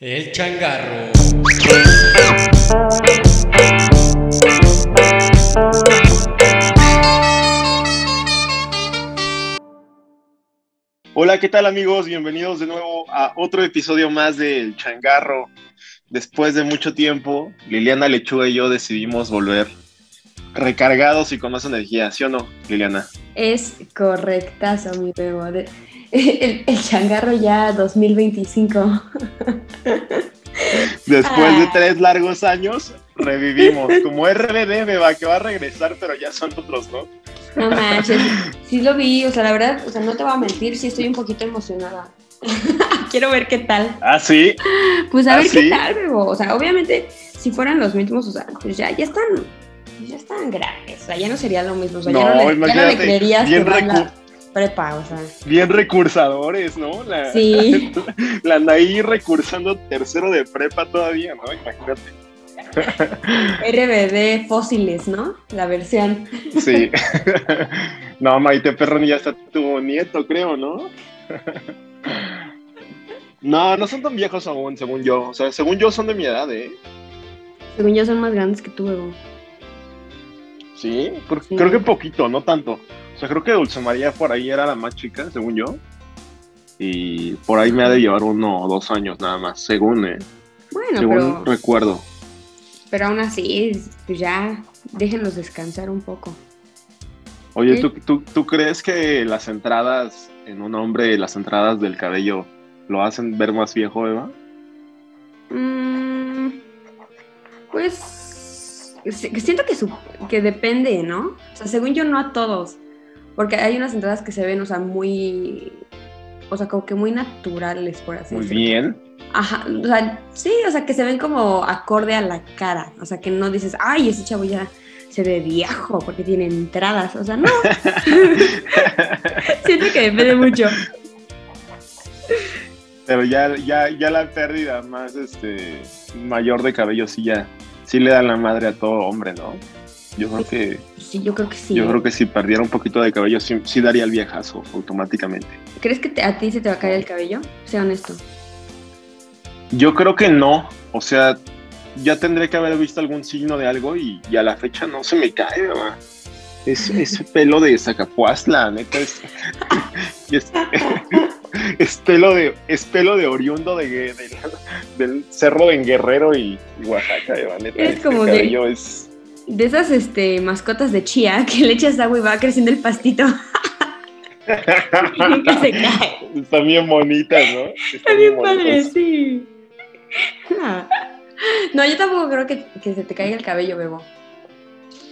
El changarro. Hola, ¿qué tal amigos? Bienvenidos de nuevo a otro episodio más del changarro. Después de mucho tiempo, Liliana Lechuga y yo decidimos volver recargados y con más energía, ¿sí o no, Liliana? Es correctazo, mi bebo. El, el changarro ya 2025. Después de Ah. tres largos años, revivimos. Como RBD, beba, que va a regresar, pero ya son otros, ¿no? No manches, sí lo vi, o sea, la verdad, o sea, no te voy a mentir, sí estoy un poquito emocionada. Quiero ver qué tal. Ah, sí. Pues a ¿Ah, ver sí? qué tal, bebo. O sea, obviamente, si fueran los mismos, o sea, pues ya, ya están, ya están grandes. O sea, ya no sería lo mismo. O sea, ya, No, le, ya no le imagínate, creerías bien que prepa, o sea. Bien recursadores, ¿no? La, Sí. la Anaí recursando tercero de prepa todavía, ¿no? Imagínate. RBD fósiles, ¿no? La versión. Sí. no, Maite Perroni ya está tu nieto, creo, ¿no? no, no son tan viejos aún, según yo. O sea, según yo son de mi edad, ¿eh? Según yo son más grandes que tú, bebo. Sí, Sí. creo que poquito, no tanto. O sea, creo que Dulce María por ahí era la más chica, según yo. Y por ahí me ha de llevar uno o dos años nada más, según, ¿eh? Bueno, según pero, recuerdo. pero aún así, pues ya déjenlos descansar un poco. Oye. ¿tú, tú, tú crees que las entradas en un hombre, las entradas del cabello, lo hacen ver más viejo, Eva? Mm, pues si- siento que, su- que depende, ¿no? O sea, según yo, no a todos. Porque hay unas entradas que se ven, o sea, muy. O sea, como que muy naturales, por así Muy decirlo. bien. Ajá, o sea, sí, o sea, que se ven como acorde a la cara. O sea, que no dices, ay, ese chavo ya se ve viejo porque tiene entradas. O sea, no. Siento que depende mucho. Pero ya, ya, ya la pérdida más este mayor de cabello sí ya sí le da la madre a todo hombre, ¿no? Yo creo que Sí, yo creo que sí. yo ¿eh? creo que si perdiera un poquito de cabello sí, sí daría el viejazo automáticamente. ¿Crees que te- a ti se te va a caer el cabello? Sea honesto. Yo creo que no, o sea, ya tendré que haber visto algún signo de algo y, y a la fecha no se me cae, ¿verdad? Es, ese pelo de Zacapuastla, neta, es, es, es pelo de, es pelo de oriundo de, de- del cerro de Guerrero y, y Oaxaca, ¿verdad? neta, Es este como de- cabello es... De esas este, mascotas de chía que le echas agua y va creciendo el pastito y nunca se cae. Están bien bonitas, ¿no? Está bien padre, bonitas. sí. No, yo tampoco creo que, que se te caiga el cabello, Bebo.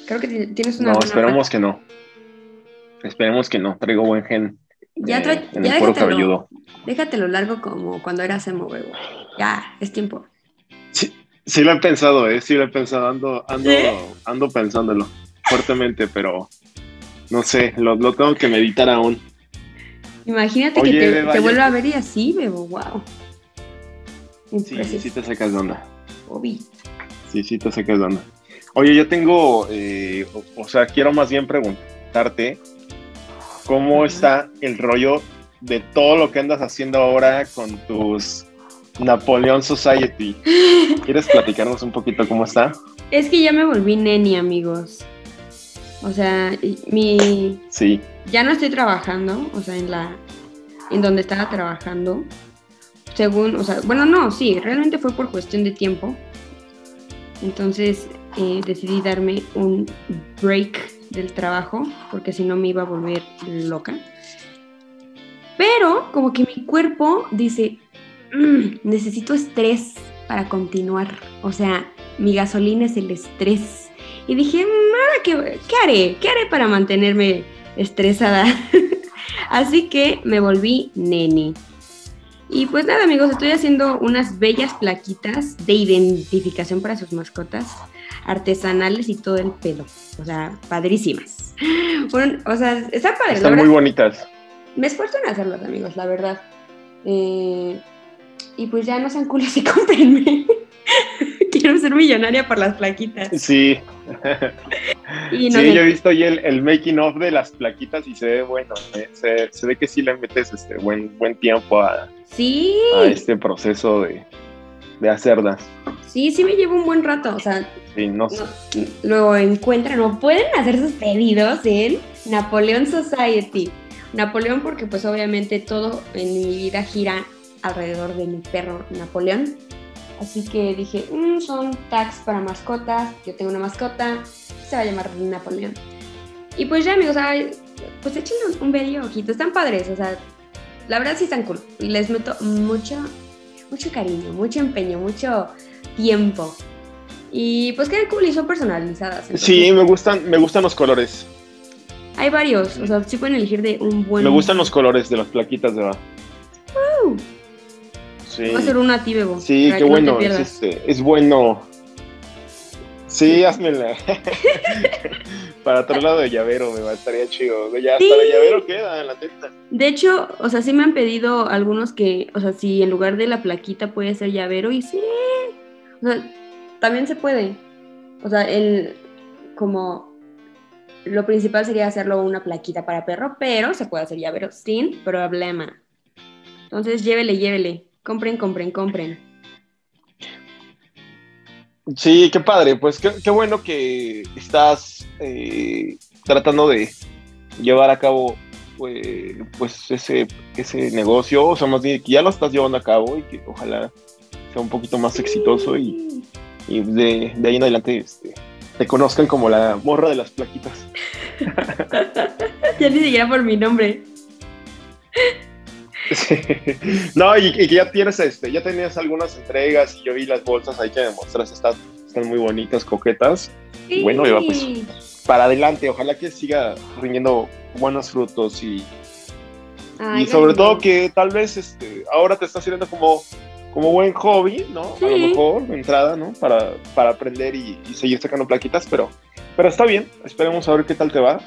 Creo que ti- tienes una No, buena esperemos que no. Esperemos que no. Traigo buen gen Ya, eh, en ya el déjatelo, cabelludo. déjatelo largo como cuando eras emo, Bebo. Ya, es tiempo. Sí, sí lo he pensado, ¿eh? Sí lo he pensado. Ando, ando, ¿Sí? ando pensándolo fuertemente, pero no sé, lo, lo tengo que meditar aún. Imagínate Oye, que te, te vuelva a ver y así, Bebo, wow. Sí, sí te sacas de onda. Sí, sí te sacas de onda. Oye, yo tengo, eh, o, o sea, quiero más bien preguntarte cómo está el rollo de todo lo que andas haciendo ahora con tus Napoleón Society. ¿Quieres platicarnos un poquito cómo está? Es que ya me volví neni, amigos. O sea, mi, Sí. ya no estoy trabajando, o sea, en la en donde estaba trabajando. Según, o sea, bueno, no, sí, realmente fue por cuestión de tiempo. Entonces eh, decidí darme un break del trabajo, porque si no me iba a volver loca. Pero como que mi cuerpo dice, "Mm, necesito estrés para continuar. O sea, mi gasolina es el estrés. Y dije, "Mm, ¿ahora qué, qué haré? ¿Qué haré para mantenerme estresada? Así que me volví nene. Y pues nada, amigos, estoy haciendo unas bellas plaquitas de identificación para sus mascotas, artesanales y todo el pelo. O sea, padrísimas. Bueno, o sea, está padre. la Están muy bonitas. me esfuerzo en hacerlas, amigos, la verdad. Eh, y pues ya no sean culos y cómprenme. Quiero ser millonaria por las plaquitas. Sí. Y no sí, me- yo he visto ahí el, el making of de las plaquitas y se ve bueno. eh, Se, se ve que sí le metes este buen, buen tiempo a, Sí, a este proceso de, de hacerlas. Sí, sí me llevo un buen rato, o sea, Sí, no sé. no- luego encuentran o pueden hacer sus pedidos en Napoleon Society. Napoleón porque pues obviamente todo en mi vida gira alrededor de mi perro Napoleón. Así que dije, "Mm, son tags para mascotas, yo tengo una mascota, se va a llamar Napoleón. Y pues ya amigos, ay, pues echen un, un bello ojito, están padres, o sea, la verdad sí están cool. Y les meto mucho, mucho cariño, mucho empeño, mucho tiempo. Y pues quedan cool y son personalizadas. entonces, Sí, me gustan, me gustan los colores. Hay varios, o sea, sí pueden elegir de un buen... Me gustan los colores de las plaquitas de va. Sí. Va a ser una a ti, Bebo. Sí, qué no bueno. es, pierdas. este, es bueno. Sí, házmela. Para otro lado de llavero, me va, estaría chido. Ya Sí. hasta de llavero queda, la neta. De hecho, o sea, sí me han pedido algunos que, o sea, si en lugar de la plaquita puede ser llavero y sí. O sea, también se puede. O sea, el como lo principal sería hacerlo una plaquita para perro, pero se puede hacer llavero sin problema. Entonces, llévele, llévele. Compren, compren, compren. Sí, qué padre. Pues qué, qué bueno que estás eh, tratando de llevar a cabo pues, pues ese, ese negocio. O sea, más bien que ya lo estás llevando a cabo y que ojalá sea un poquito más exitoso y, y de, de ahí en adelante este, te conozcan como la morra de las plaquitas. ya ni siquiera por mi nombre. Sí. No, y, que ya tienes este, ya tenías algunas entregas y yo vi las bolsas ahí que me mostraste, están, están muy bonitas, coquetas. Sí. Bueno, pues, Para adelante, ojalá que siga rindiendo buenos frutos y, Ay, y sobre todo que tal vez este, ahora te está sirviendo como, como buen hobby, ¿no? A lo mejor, de entrada, ¿no? Para, para aprender y, y seguir sacando plaquitas, pero, pero está bien, esperemos a ver qué tal te va.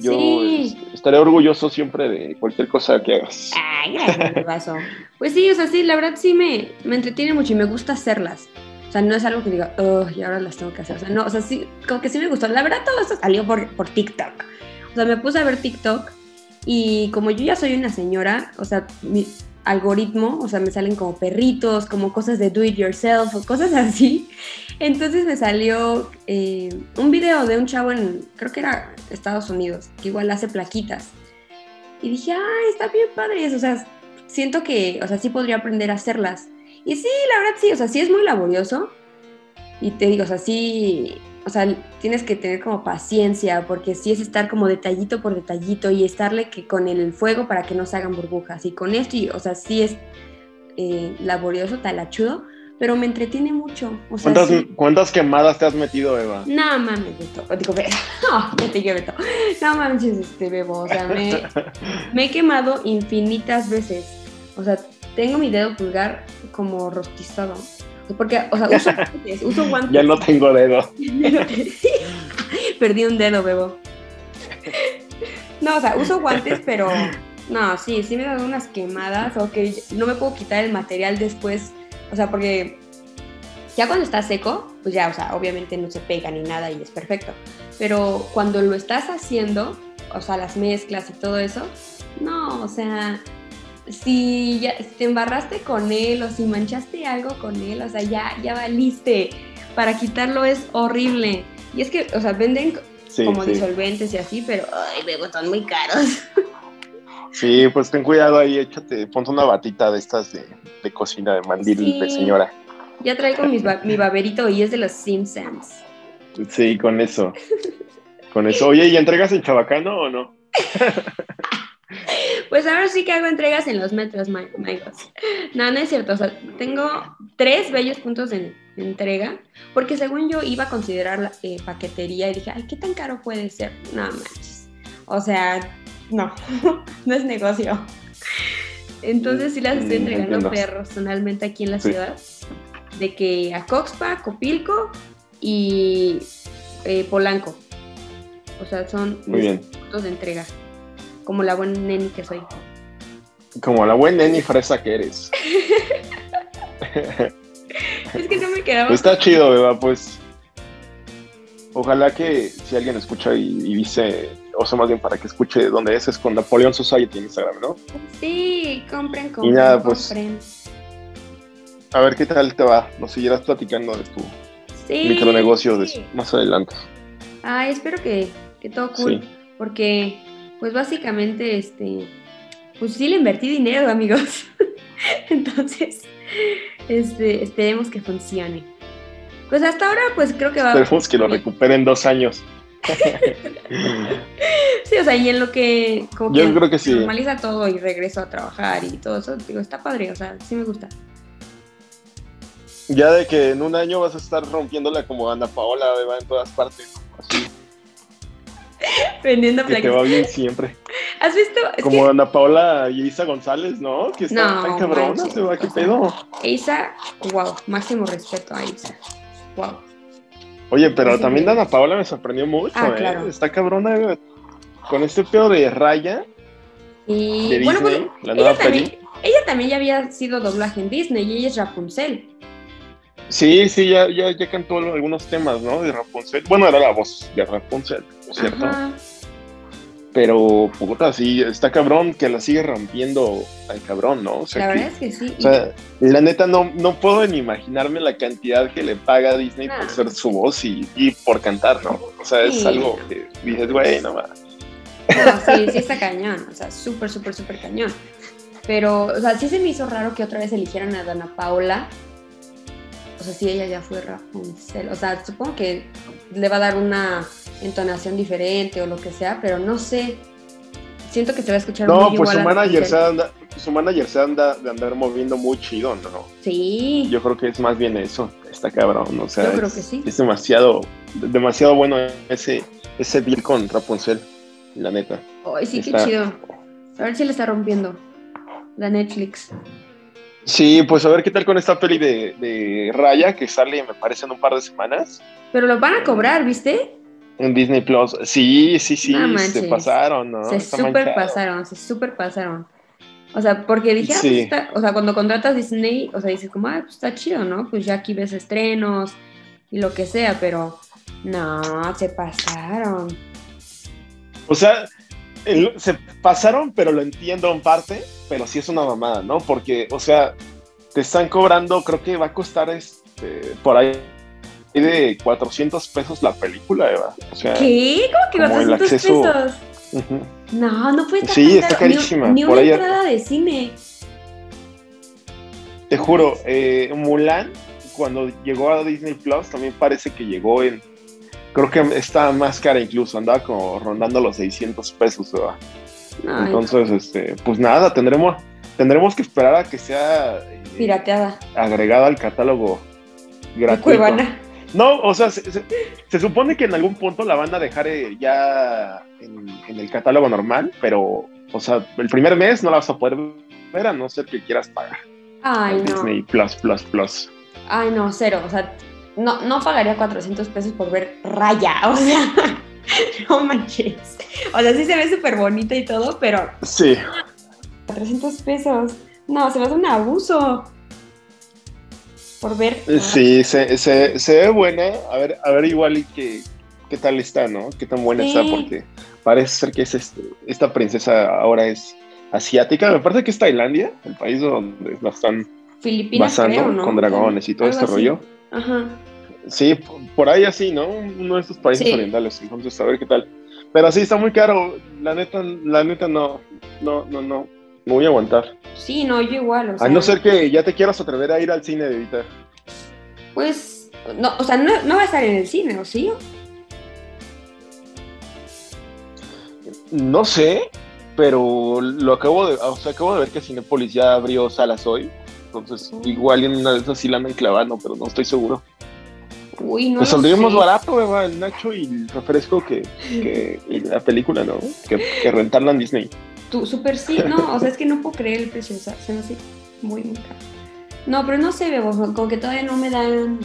Yo Sí. estaré orgulloso siempre de cualquier cosa que hagas. Ay, gracias. Pues sí, o sea, sí, la verdad sí me, me entretiene mucho y me gusta hacerlas. O sea, no es algo que diga, oh, y ahora las tengo que hacer. O sea, no, o sea, sí, como que sí me gustó. La verdad todo esto salió por, por TikTok. O sea, me puse a ver TikTok y como yo ya soy una señora, o sea, mi algoritmo, o sea, me salen como perritos, como cosas de do it yourself o cosas así. Entonces me salió eh, un video de un chavo en, creo que era Estados Unidos, que igual hace plaquitas. Y dije, ay, está bien padre. O sea, siento que, o sea, sí podría aprender a hacerlas. Y sí, la verdad sí, o sea, sí es muy laborioso. Y te digo, o sea, sí, o sea, tienes que tener como paciencia, porque sí es estar como detallito por detallito y estarle que con el fuego para que no se hagan burbujas. Y con esto, y, o sea, sí es eh, laborioso, talachudo, pero me entretiene mucho. O sea, ¿Cuántas, sí. ¿Cuántas quemadas te has metido, Eva? No mames, Beto. Digo, Beto. No, ya te Beto. No mames, este bebo. O sea, me, me he quemado infinitas veces. O sea, tengo mi dedo pulgar como rostizado. Porque, o sea, uso guantes. Uso guantes. Ya no tengo dedo. Perdí un dedo, bebo. No, o sea, uso guantes, pero no, sí, sí me dan unas quemadas o que no me puedo quitar el material después. O sea, porque ya cuando está seco, pues ya, o sea, obviamente no se pega ni nada y es perfecto. Pero cuando lo estás haciendo, o sea, las mezclas y todo eso, no, o sea, si, ya, si te embarraste con él o si manchaste algo con él, o sea, ya, ya valiste. Para quitarlo es horrible. Y es que, o sea, venden Sí, como sí. disolventes y así, pero, ay, bebo, son muy caros. Sí, pues ten cuidado ahí, échate, ponte una batita de estas de, de cocina, de mandil Sí. de señora. Ya traigo mis mi baberito y es de los Simpsons. Sí, con eso. Con eso. Oye, ¿y entregas en Chabacano o no? Pues ahora sí que hago entregas en los metros, ma- amigos. No, no es cierto. O sea, tengo tres bellos puntos de entrega, porque según yo iba a considerar la eh, paquetería y dije, ay, ¿qué tan caro puede ser? No manches. O sea, no, no es negocio. Entonces sí las estoy Mm, entregando entiendo. personalmente aquí en la Sí. ciudad. De que a Coxpa, Copilco y eh, Polanco. O sea, son Muy mis bien. puntos de entrega. Como la buena neni que soy. Como la buena neni fresa que eres. Es que no me quedaba. Está chido, Beba, pues. Ojalá que si alguien escucha y, y dice, o sea, más bien para que escuche dónde es, es con Napoleon Society en Instagram, ¿no? Sí, compren, compren, nada, pues- compren. a ver qué tal te va. Nos seguirás platicando de tu micronegocio más adelante. Ay, espero que, que todo cool. Porque, pues básicamente, este, pues sí le invertí dinero, amigos. Entonces, este, esperemos que funcione. Pues hasta ahora, pues creo que va. Esperemos que lo recuperen dos años. sí, o sea, y en lo que como Yo creo que sí. normaliza todo y regreso a trabajar y todo eso, digo, está padre, o sea, sí me gusta. Ya de que en un año vas a estar rompiéndola como Ana Paola, va en todas partes, así. Vendiendo Que te va bien siempre. ¿Has visto? como Ana Paola y Isa González, ¿no? Que está no, tan cabrona, se va, qué pedo. Isa, wow, máximo respeto a Isa. Wow. Oye, pero también Ana Paola me sorprendió mucho, ah, ¿eh? Está cabrona con este pedo de Raya. Y bueno, pues, la nueva ella, también, ella también ya había sido doblaje en Disney y ella es Rapunzel. Sí, sí, ya, ya, ya cantó algunos temas, ¿no? De Rapunzel. Bueno, era la voz de Rapunzel, ¿cierto? Pero, puta, sí, está cabrón que la sigue rompiendo al cabrón, ¿no? O sea, la verdad es que sí. O sea, la neta no, no puedo ni imaginarme la cantidad que le paga a Disney por ser su voz y, y, por cantar, ¿no? O sea, es algo que dices, güey, no más. No, sí, sí está cañón, o sea, súper, súper, súper cañón. Pero, o sea, sí se me hizo raro que otra vez eligieran a Dana Paula. O sea, sí, ella ya fue Rapunzel. O sea, supongo que le va a dar una entonación diferente o lo que sea, pero no sé. Siento que se va a escuchar no, muy pues su manager, se anda, su manager se anda de andar moviendo muy chido, ¿no? Sí. Yo creo que es más bien eso, está cabrón, o sea, Yo creo que sí. es demasiado, demasiado bueno ese, ese deal con Rapunzel, la neta. Ay, sí, qué chido. A ver si le está rompiendo la Netflix. Sí, pues a ver qué tal con esta peli de, de Raya que sale, me parece, en un par de semanas. Pero lo van a cobrar, ¿viste? En Disney Plus. Sí, sí, sí, se pasaron, ¿no? Se super pasaron, se super pasaron. O sea, porque dije, ah, pues o sea, cuando contratas Disney, o sea, dices como, ah, pues está chido, ¿no? Pues ya aquí ves estrenos y lo que sea, pero no, se pasaron. O sea, se pasaron, pero lo entiendo en parte, pero sí es una mamada, ¿no? Porque, o sea, te están cobrando, creo que va a costar este, por ahí de 400 pesos la película, Eva. O sea, ¿Qué? ¿Cómo que 400 pesos? No, no puede estar Sí, está carísima. Ni, una entrada de cine. Te juro, eh, Mulan, cuando llegó a Disney Plus, también parece que llegó en. Creo que está más cara incluso, andaba como rondando los 600 pesos, Eva. Entonces, este, pues nada, tendremos, tendremos que esperar a que sea eh, pirateada. Agregada al catálogo gratuito. No, o sea, se, supone que en algún punto la van a dejar eh, ya en, el catálogo normal, pero, o sea, el primer mes no la vas a poder ver a no ser que quieras pagar. Ay, no. Disney Plus, Plus, Plus. Ay, no, cero. O sea, no, no pagaría 400 pesos por ver Raya. O sea, no manches. O sea, sí se ve súper bonita y todo, pero. Sí. 400 pesos. No, se me hace un abuso por ver. Sí, se, se, se, ve buena. A ver, a ver igual y qué, qué tal está, ¿no? Qué tan buena está, porque parece ser que es este, esta princesa ahora es asiática. Me parece que es Tailandia, el país donde la están Filipinas, basando con dragones y todo este rollo. Ajá. Sí, por ahí así, ¿no? Uno de estos países orientales. Entonces, a ver qué tal. Pero sí, está muy caro. La neta, la neta no, no, no, no me voy a aguantar. Sí, no, yo igual. A no ser que ya te quieras atrever a ir al cine de ahorita. Pues, no, o sea, no, no va a estar en el cine, ¿o sí? No sé, pero lo acabo de, o sea, acabo de ver que Cinepolis ya abrió salas hoy. Entonces, igual en una de esas sí la andan clavando, pero no estoy seguro. Uy, no. Pues saldría más barato, Eva, el Nacho y el refresco que, que la película, ¿no? Que, que rentarla en Disney. Tú, súper sí, no, o sea, es que no puedo creer el precio, o sea, se me hace muy, muy caro. No, pero no sé, Bebo, como que todavía no me dan,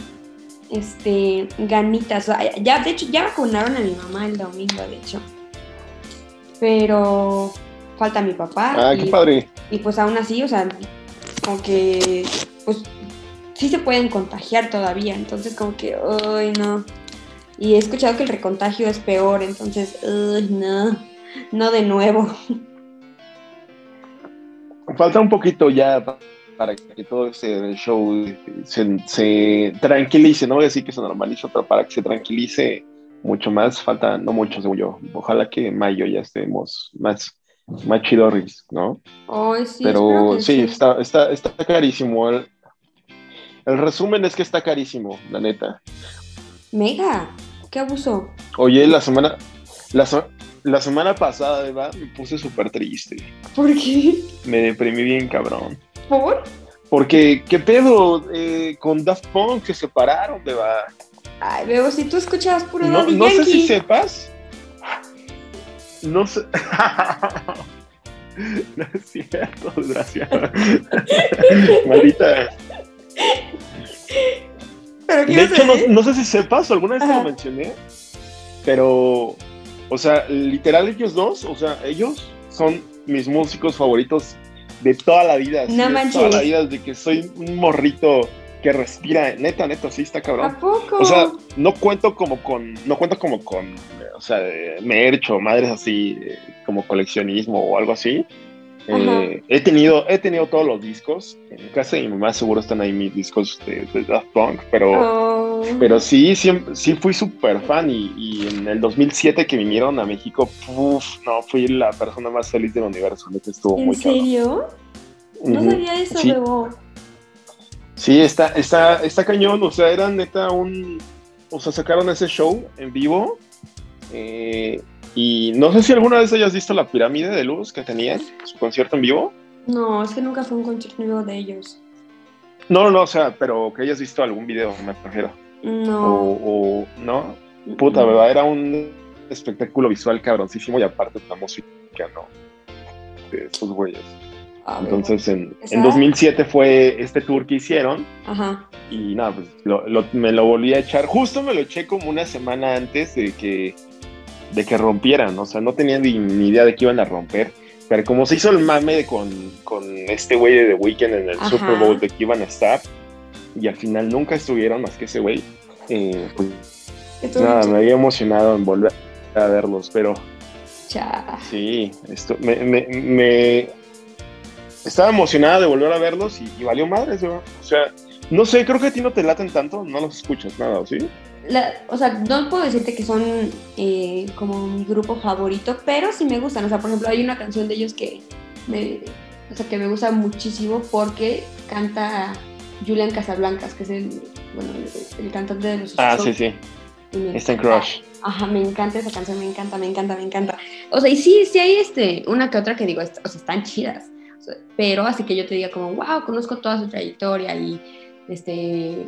este, ganitas. O sea, ya, de hecho, ya vacunaron a mi mamá el domingo, de hecho. Pero falta mi papá. Ah, qué padre. Y pues aún así, o sea, como que, pues, sí se pueden contagiar todavía, entonces como que, uy, no. Y he escuchado que el recontagio es peor, entonces, uy, no, no de nuevo. falta un poquito ya para que todo ese show se, se, tranquilice, no voy a decir que se normalice, pero para que se tranquilice mucho más, falta no mucho, según yo. Ojalá que en mayo ya estemos más, más chidorris, ¿no? sí, pero sí, Está, está, está carísimo. El, el resumen es que está carísimo, la neta. Mega, qué abuso. Oye, la semana, la, la semana pasada, Eva, me puse súper triste. ¿Por qué? Me deprimí bien, cabrón. ¿Por? Porque, ¿qué pedo? Eh, con Daft Punk se separaron, Eva. Ay, veo, si tú escuchabas puro No, no sé si sepas. No sé. no es cierto, desgraciado. Maldita. ¿Pero qué de hecho, no, no, sé si sepas, alguna vez te lo mencioné, pero o sea, literal ellos dos, o sea, ellos son mis músicos favoritos de toda la vida. No de toda la vida, de que soy un morrito que respira, neta, neta, sí está cabrón. ¿A poco? O sea, no cuento como con, no cuento como con, o sea, merch o madres así, como coleccionismo o algo así. Eh, he tenido, he tenido todos los discos. En casa de mi mamá seguro están ahí mis discos de, Daft Punk, pero, oh. pero sí, siempre, sí fui súper fan y, en el 2007 que vinieron a México, no, fui la persona más feliz del universo. Estuvo ¿En muy serio? No sabía eso, sí. Bebo. Sí, está, está, está cañón, o sea, era neta un, o sea, sacaron ese show en vivo. Eh, y no sé si alguna vez hayas visto la pirámide de luz que tenían, su concierto en vivo. No, es que nunca fue un concierto en vivo de ellos. No, no, no, o sea, pero que hayas visto algún video, me refiero. No. O, ¿no? Puta, ¿verdad? Era un espectáculo visual cabroncísimo y aparte la música, ¿no? De esos güeyes. Ah, Entonces, en, en, 2007 fue este tour que hicieron. Ajá. Y nada, pues me lo volví a echar. Justo me lo eché como una semana antes de que de que rompieran, o sea, no tenían ni, idea de que iban a romper, pero como se hizo el mame con, con este güey de The Weeknd en el Super Bowl de que iban a estar, y al final nunca estuvieron más que ese güey, eh, pues nada, me había emocionado en volver a verlos, pero sí, esto me, me, estaba emocionada de volver a verlos y, valió madres, o sea, no sé, creo que a ti no te laten tanto, no los escuchas nada, ¿sí? o sea, no puedo decirte que son eh, como mi grupo favorito, pero sí me gustan. O sea, por ejemplo, hay una canción de ellos que me, o sea, que me gusta muchísimo porque canta Julian Casablancas, que es el, bueno, el, cantante de los Ah, sí, sí. Está en Crush. Ajá, me encanta esa canción, me encanta, me encanta, me encanta. O sea, y sí, sí hay este, una que otra que digo, o sea, están chidas. Pero así que yo te diga como, wow, conozco toda su trayectoria y este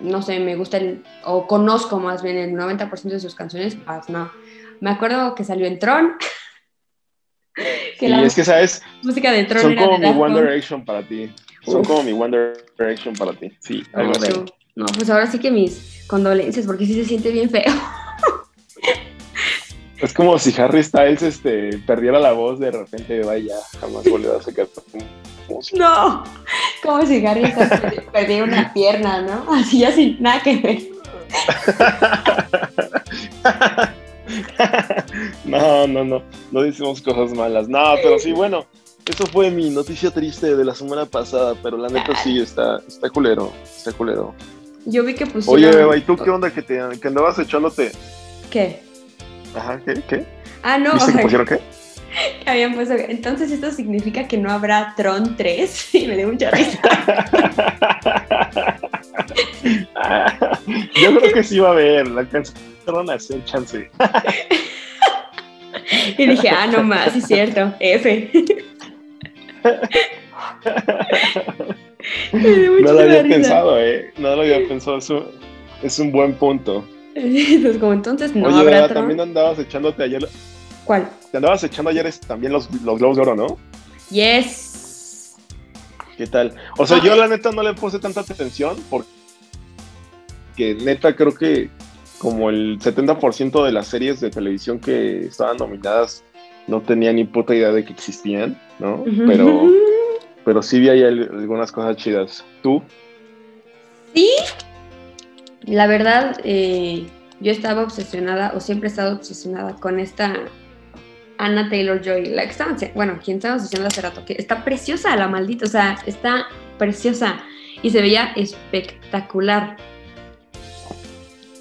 no sé, me gusta el, o conozco más bien el 90% de sus canciones, pues no. Me acuerdo que salió en Tron. que es que sabes, música de Tron son como mi One Direction para ti. Son como mi One Direction para ti. Sí, algo no, no, pues ahora sí que mis condolencias, porque sí se siente bien feo. Es como si Harry Styles este, perdiera la voz de repente, vaya, jamás volvió a sacar no, como si Harry perdiera una pierna, ¿no? Así ya sin nada que ver. No, no, no, no decimos cosas malas. No, pero sí, bueno, eso fue mi noticia triste de la semana pasada, pero la neta sí, está, está culero, está culero. Yo vi que pusieron... Oye, Beba, ¿y tú qué onda que, te, que andabas echándote? ¿Qué? Ajá, ¿qué? ¿Qué? Ah, no. ¿Viste que pusieron qué? habían puesto. Entonces, esto significa que no habrá Tron 3 y me dio mucha risa. Yo creo que sí va a haber, la canción a hacer chance. y dije, ah, no más, sí es cierto, F. no lo había pensado, ¿eh? No lo había pensado, es un, es un buen punto. Pues como entonces no Oye, habrá también andabas echándote ayer ¿Cuál? Te andabas echando ayer también los, los globos de oro, ¿no? Yes. ¿Qué tal? O sea, yo la neta no le puse tanta atención porque neta creo que como el 70% de las series de televisión que estaban nominadas no tenía ni puta idea de que existían, ¿no? Pero, pero sí vi ahí algunas cosas chidas. ¿Tú? Sí. La verdad, eh, yo estaba obsesionada, o siempre he estado obsesionada con esta Anna Taylor Joy, la que estaba, bueno, quien estaba diciendo hace rato, que está preciosa la maldita, o sea, está preciosa y se veía espectacular.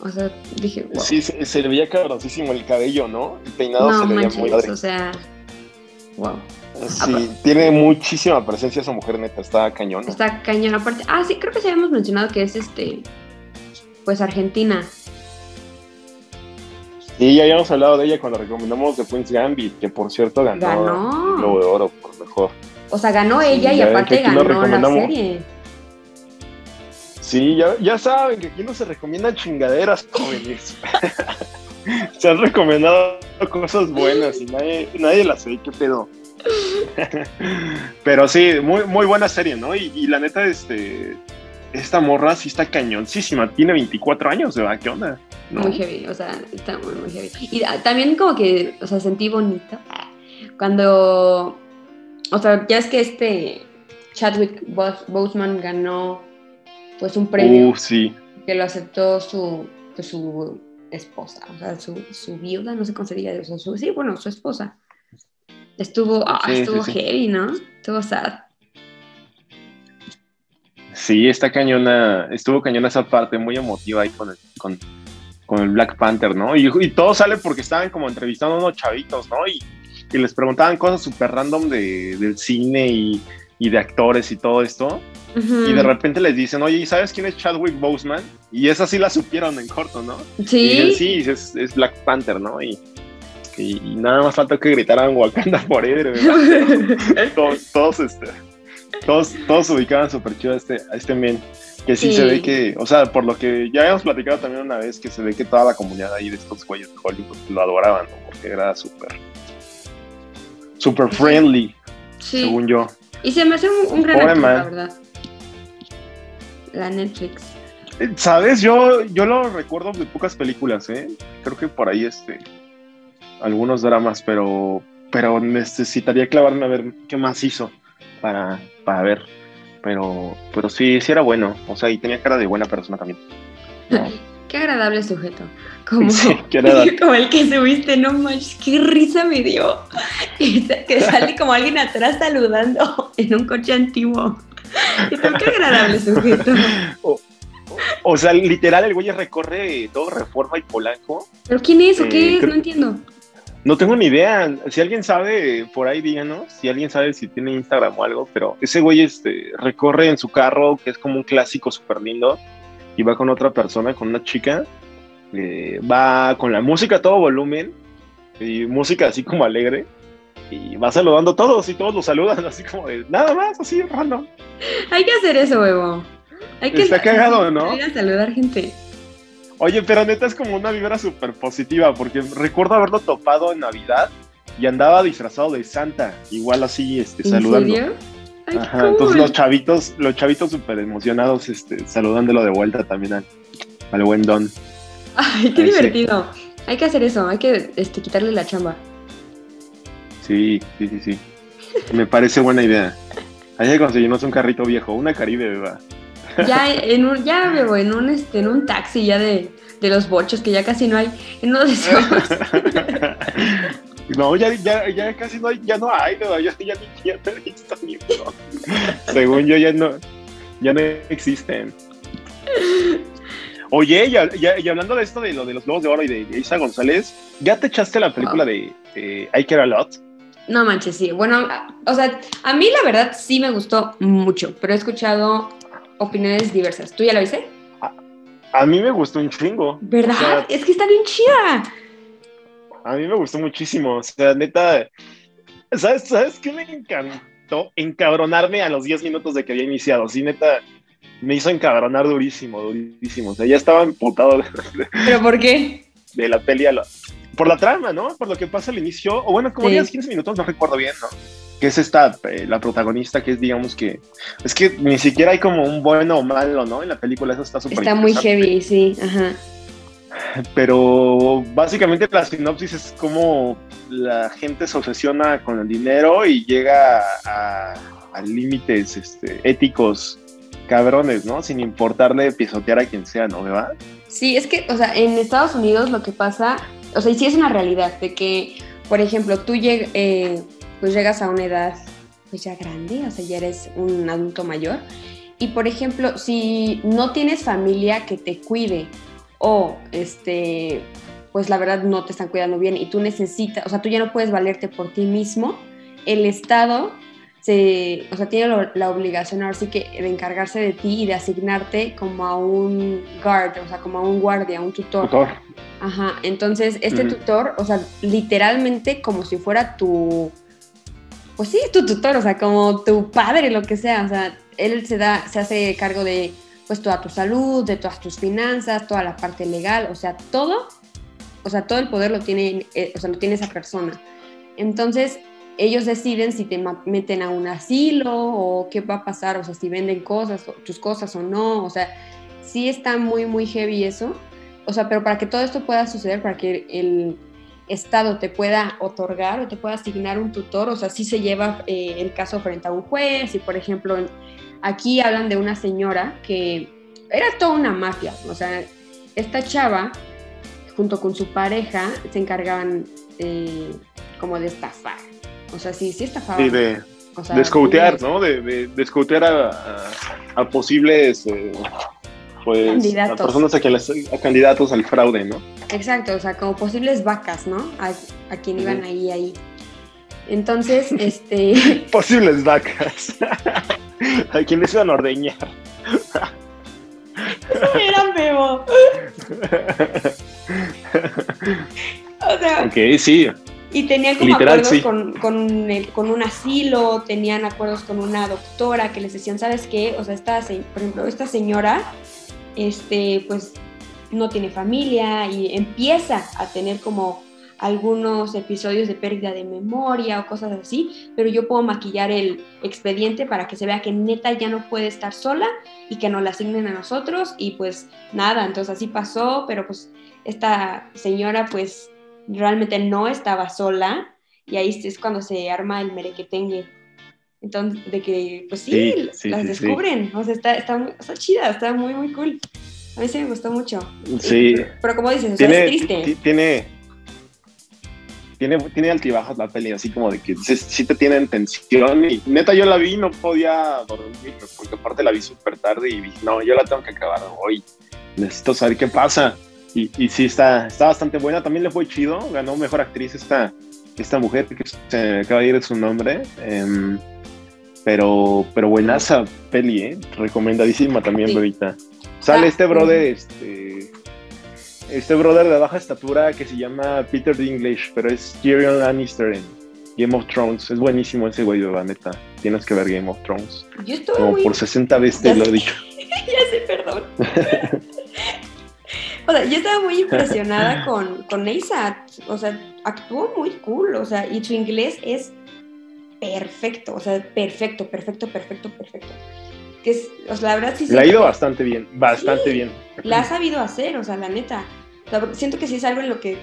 O sea, dije, wow. Sí, se, se le veía cabrosísimo el cabello, ¿no? El peinado no se le veía muy padre. o sea, wow. Sí, tiene muchísima presencia esa mujer, neta, está cañón. Está cañón. Aparte, ah, sí, creo que sí habíamos mencionado que es este, pues Argentina. Sí, ya habíamos hablado de ella cuando recomendamos The Queen's Gambit, que por cierto ganó, Ganó. el Globo de Oro por mejor. O sea, ganó Sí, ella y aparte ganó la serie. Sí, ya, ya saben que aquí no se recomiendan chingaderas, jóvenes. se han recomendado cosas buenas y nadie, nadie las ve, qué pedo. Pero sí, muy, muy buena serie, ¿no? Y, y la neta, este, esta morra sí está cañoncísima. Tiene 24 años, ¿verdad? ¿Qué onda? ¿No? Muy heavy, o sea, está muy, muy heavy. Y ah, también como que, o sea, sentí bonito cuando, o sea, ya es que este Chadwick Bos- Boseman ganó pues un premio Uh, sí. que lo aceptó su, pues, su esposa, o sea, su, su viuda, no sé cómo se diga, o sea, su- sí, bueno, su esposa. Estuvo, sí, estuvo sí. heavy, ¿no? Estuvo sad. Sí, está cañona, estuvo cañona esa parte, muy emotiva ahí con el, con, con el Black Panther, ¿no? Y, y todo sale porque estaban como entrevistando a unos chavitos, ¿no? Y, y les preguntaban cosas súper random de, del cine y, y de actores y todo esto. Y de repente les dicen, oye, ¿y sabes quién es Chadwick Boseman? Y esa sí la supieron en corto, ¿no? Y dicen, Sí, sí, es, es Black Panther, ¿no? Y nada más falta que gritaran Wakanda Forever, ¿verdad? todos, todos, este, todos, todos ubicaban súper chido a este, a este men. Que sí, Sí. se ve que, o sea, por lo que ya habíamos platicado también una vez, que se ve que toda la comunidad ahí de estos güeyes de Hollywood lo adoraban, ¿no? Porque era súper, súper friendly, sí. según yo. Y se me hace un, un gran actor, la verdad. La Netflix. Eh, ¿Sabes? Yo, yo lo recuerdo de pocas películas, ¿eh? Creo que por ahí, este, algunos dramas, pero, pero necesitaría clavarme a ver qué más hizo para, para ver. Pero, pero sí, sí era bueno. O sea, y tenía cara de buena persona también. ¿no? Qué agradable sujeto. Como, Sí, como el que subiste, no manches, qué risa me dio. Que, sa- que sale como alguien atrás saludando en un coche antiguo. Y tú, qué agradable sujeto. O sea, literal, el güey recorre todo Reforma y Polanco. ¿Pero quién es o qué Eh, es? creo- No entiendo. No tengo ni idea. Si alguien sabe, por ahí díganos. Si alguien sabe si tiene Instagram o algo. Pero ese güey este, recorre en su carro, que es como un clásico súper lindo. Y va con otra persona, con una chica. eh, va con la música a todo volumen. Y música así como alegre. Y va saludando a todos y todos lo saludan así como de nada más, así random. Hay que hacer eso, Bebo. Hay que Está cagado, ¿no? Ir a saludar gente. Oye, pero neta es como una vibra súper positiva, porque recuerdo haberlo topado en Navidad y andaba disfrazado de Santa, igual así, este, ¿En saludando. serio? Ay, Ajá, cool. entonces los chavitos, los chavitos súper emocionados, este, saludándolo de vuelta también al, al buen Don. Ay, qué Ay, sí. divertido. Hay que hacer eso, hay que este, quitarle la chamba. Sí, sí, sí, sí. Me parece buena idea. Hay que conseguirnos un carrito viejo, una Caribe, beba. Ya en un, ya Bebo, en un este, en un taxi ya de, de los bochos que ya casi no hay, en uno de esos. No, ya, ya, ya casi no hay, ya no hay, ya, ya ni ya no he visto. Según yo ya no, ya no existen. Oye, y, y- y hablando de esto de lo de los Globos de Oro y de, de Isa González, ¿ya te echaste la película de eh, I Care a Lot? No manches, sí. Bueno, o sea, a mí la verdad sí me gustó mucho, pero he escuchado opiniones diversas. ¿Tú ya la viste? A mí me gustó un chingo. ¿Verdad? O sea, es que está bien chida. a mí me gustó muchísimo. O sea, neta, ¿sabes, ¿sabes qué me encantó? Encabronarme a los 10 minutos de que había iniciado. Sí, neta, me hizo encabronar durísimo, durísimo. O sea, ya estaba emputado ¿Pero por qué? de la peli a la- por la trama, ¿no? Por lo que pasa al inicio, o bueno, como Sí. 10, 15 minutos, no recuerdo bien, ¿no? Que es esta, eh, la protagonista, que es, digamos que, es que ni siquiera hay como un bueno o malo, ¿no? En la película eso está súper Está muy heavy, sí. Ajá. Pero básicamente la sinopsis es como la gente se obsesiona con el dinero y llega a, a límites este, éticos cabrones, ¿no? Sin importarle pisotear a quien sea, ¿no? ¿verdad? Sí, es que, o sea, en Estados Unidos lo que pasa, o sea, y sí es una realidad, de que, por ejemplo, tú lleg- eh, pues llegas a una edad pues ya grande, o sea, ya eres un adulto mayor. Y por ejemplo, si no tienes familia que te cuide o este, pues la verdad no te están cuidando bien y tú necesitas, o sea, tú ya no puedes valerte por ti mismo, el Estado se, o sea, tiene la obligación ahora sí que de encargarse de ti y de asignarte como a un guard, o sea, como a un guardia, un tutor. Tutor. Ajá, entonces este tutor, o sea, literalmente como si fuera tu, pues sí, tu tutor, o sea, como tu padre, lo que sea, o sea, él se da, se hace cargo de pues toda tu salud, de todas tus finanzas, toda la parte legal, o sea, todo, o sea, todo el poder lo tiene, eh, o sea, lo tiene esa persona. Entonces, ellos deciden si te meten a un asilo o qué va a pasar, o sea, si venden cosas, tus cosas o no, o sea, sí está muy, muy heavy eso, o sea, pero para que todo esto pueda suceder, para que el Estado te pueda otorgar o te pueda asignar un tutor, o sea, sí se lleva eh, el caso frente a un juez y, por ejemplo, aquí hablan de una señora que era toda una mafia, o sea, esta chava, junto con su pareja, se encargaban eh, como de estafar o sea, sí, sí estafaba. Sí, de, o de escoutear, ¿no? De, de, de a, a, posibles eh, pues, candidatos. A personas a, que les, a candidatos al fraude, ¿no? Exacto, o sea, como posibles vacas, ¿no? A, a quien iban ahí, ahí. Entonces, este. Posibles vacas. a quienes iban a ordeñar. Eso era Bebo. o sea. Ok, sí. Y tenían como acuerdos con, con, con, un asilo, tenían acuerdos con una doctora que les decían, ¿sabes qué? O sea, esta, por ejemplo, esta señora, este, pues no tiene familia y empieza a tener como algunos episodios de pérdida de memoria o cosas así, pero yo puedo maquillar el expediente para que se vea que neta ya no puede estar sola y que nos la asignen a nosotros y pues nada, entonces así pasó, pero pues esta señora pues realmente no estaba sola y ahí es cuando se arma el merequetengue. Entonces, de que, pues sí, las descubren. O sea, está, está, está, chida, está muy, muy cool. A mí sí me gustó mucho. Sí. Pero, como dices, es triste. Tiene, tiene, tiene altibajos la peli, así como de que sí te tienen tensión. Y neta, yo la vi y no podía dormir, porque aparte la vi súper tarde y dije, no, yo la tengo que acabar hoy. Necesito saber qué pasa. Y, y, sí, está, está bastante buena. También le fue chido. Ganó mejor actriz esta, esta mujer, que se acaba de ir su nombre. Em, pero, pero buenaza peli, ¿eh? Recomendadísima también, bebita. Sale ah, este brother, este, este brother de baja estatura que se llama Peter Dinklage, pero es Tyrion Lannister en Game of Thrones. Es buenísimo ese güey, la neta. Tienes que ver Game of Thrones. Yo estuve Como por 60 veces te lo he dicho. ya sé, perdón. O sea, yo estaba muy impresionada con, con O sea, actuó muy cool. O sea, y su inglés es perfecto. O sea, perfecto, perfecto, perfecto, perfecto. Que es, o sea, la verdad sí. Le ha ido bastante bien, bastante bien. La ha sabido hacer, o sea, la neta. siento que sí es algo en lo que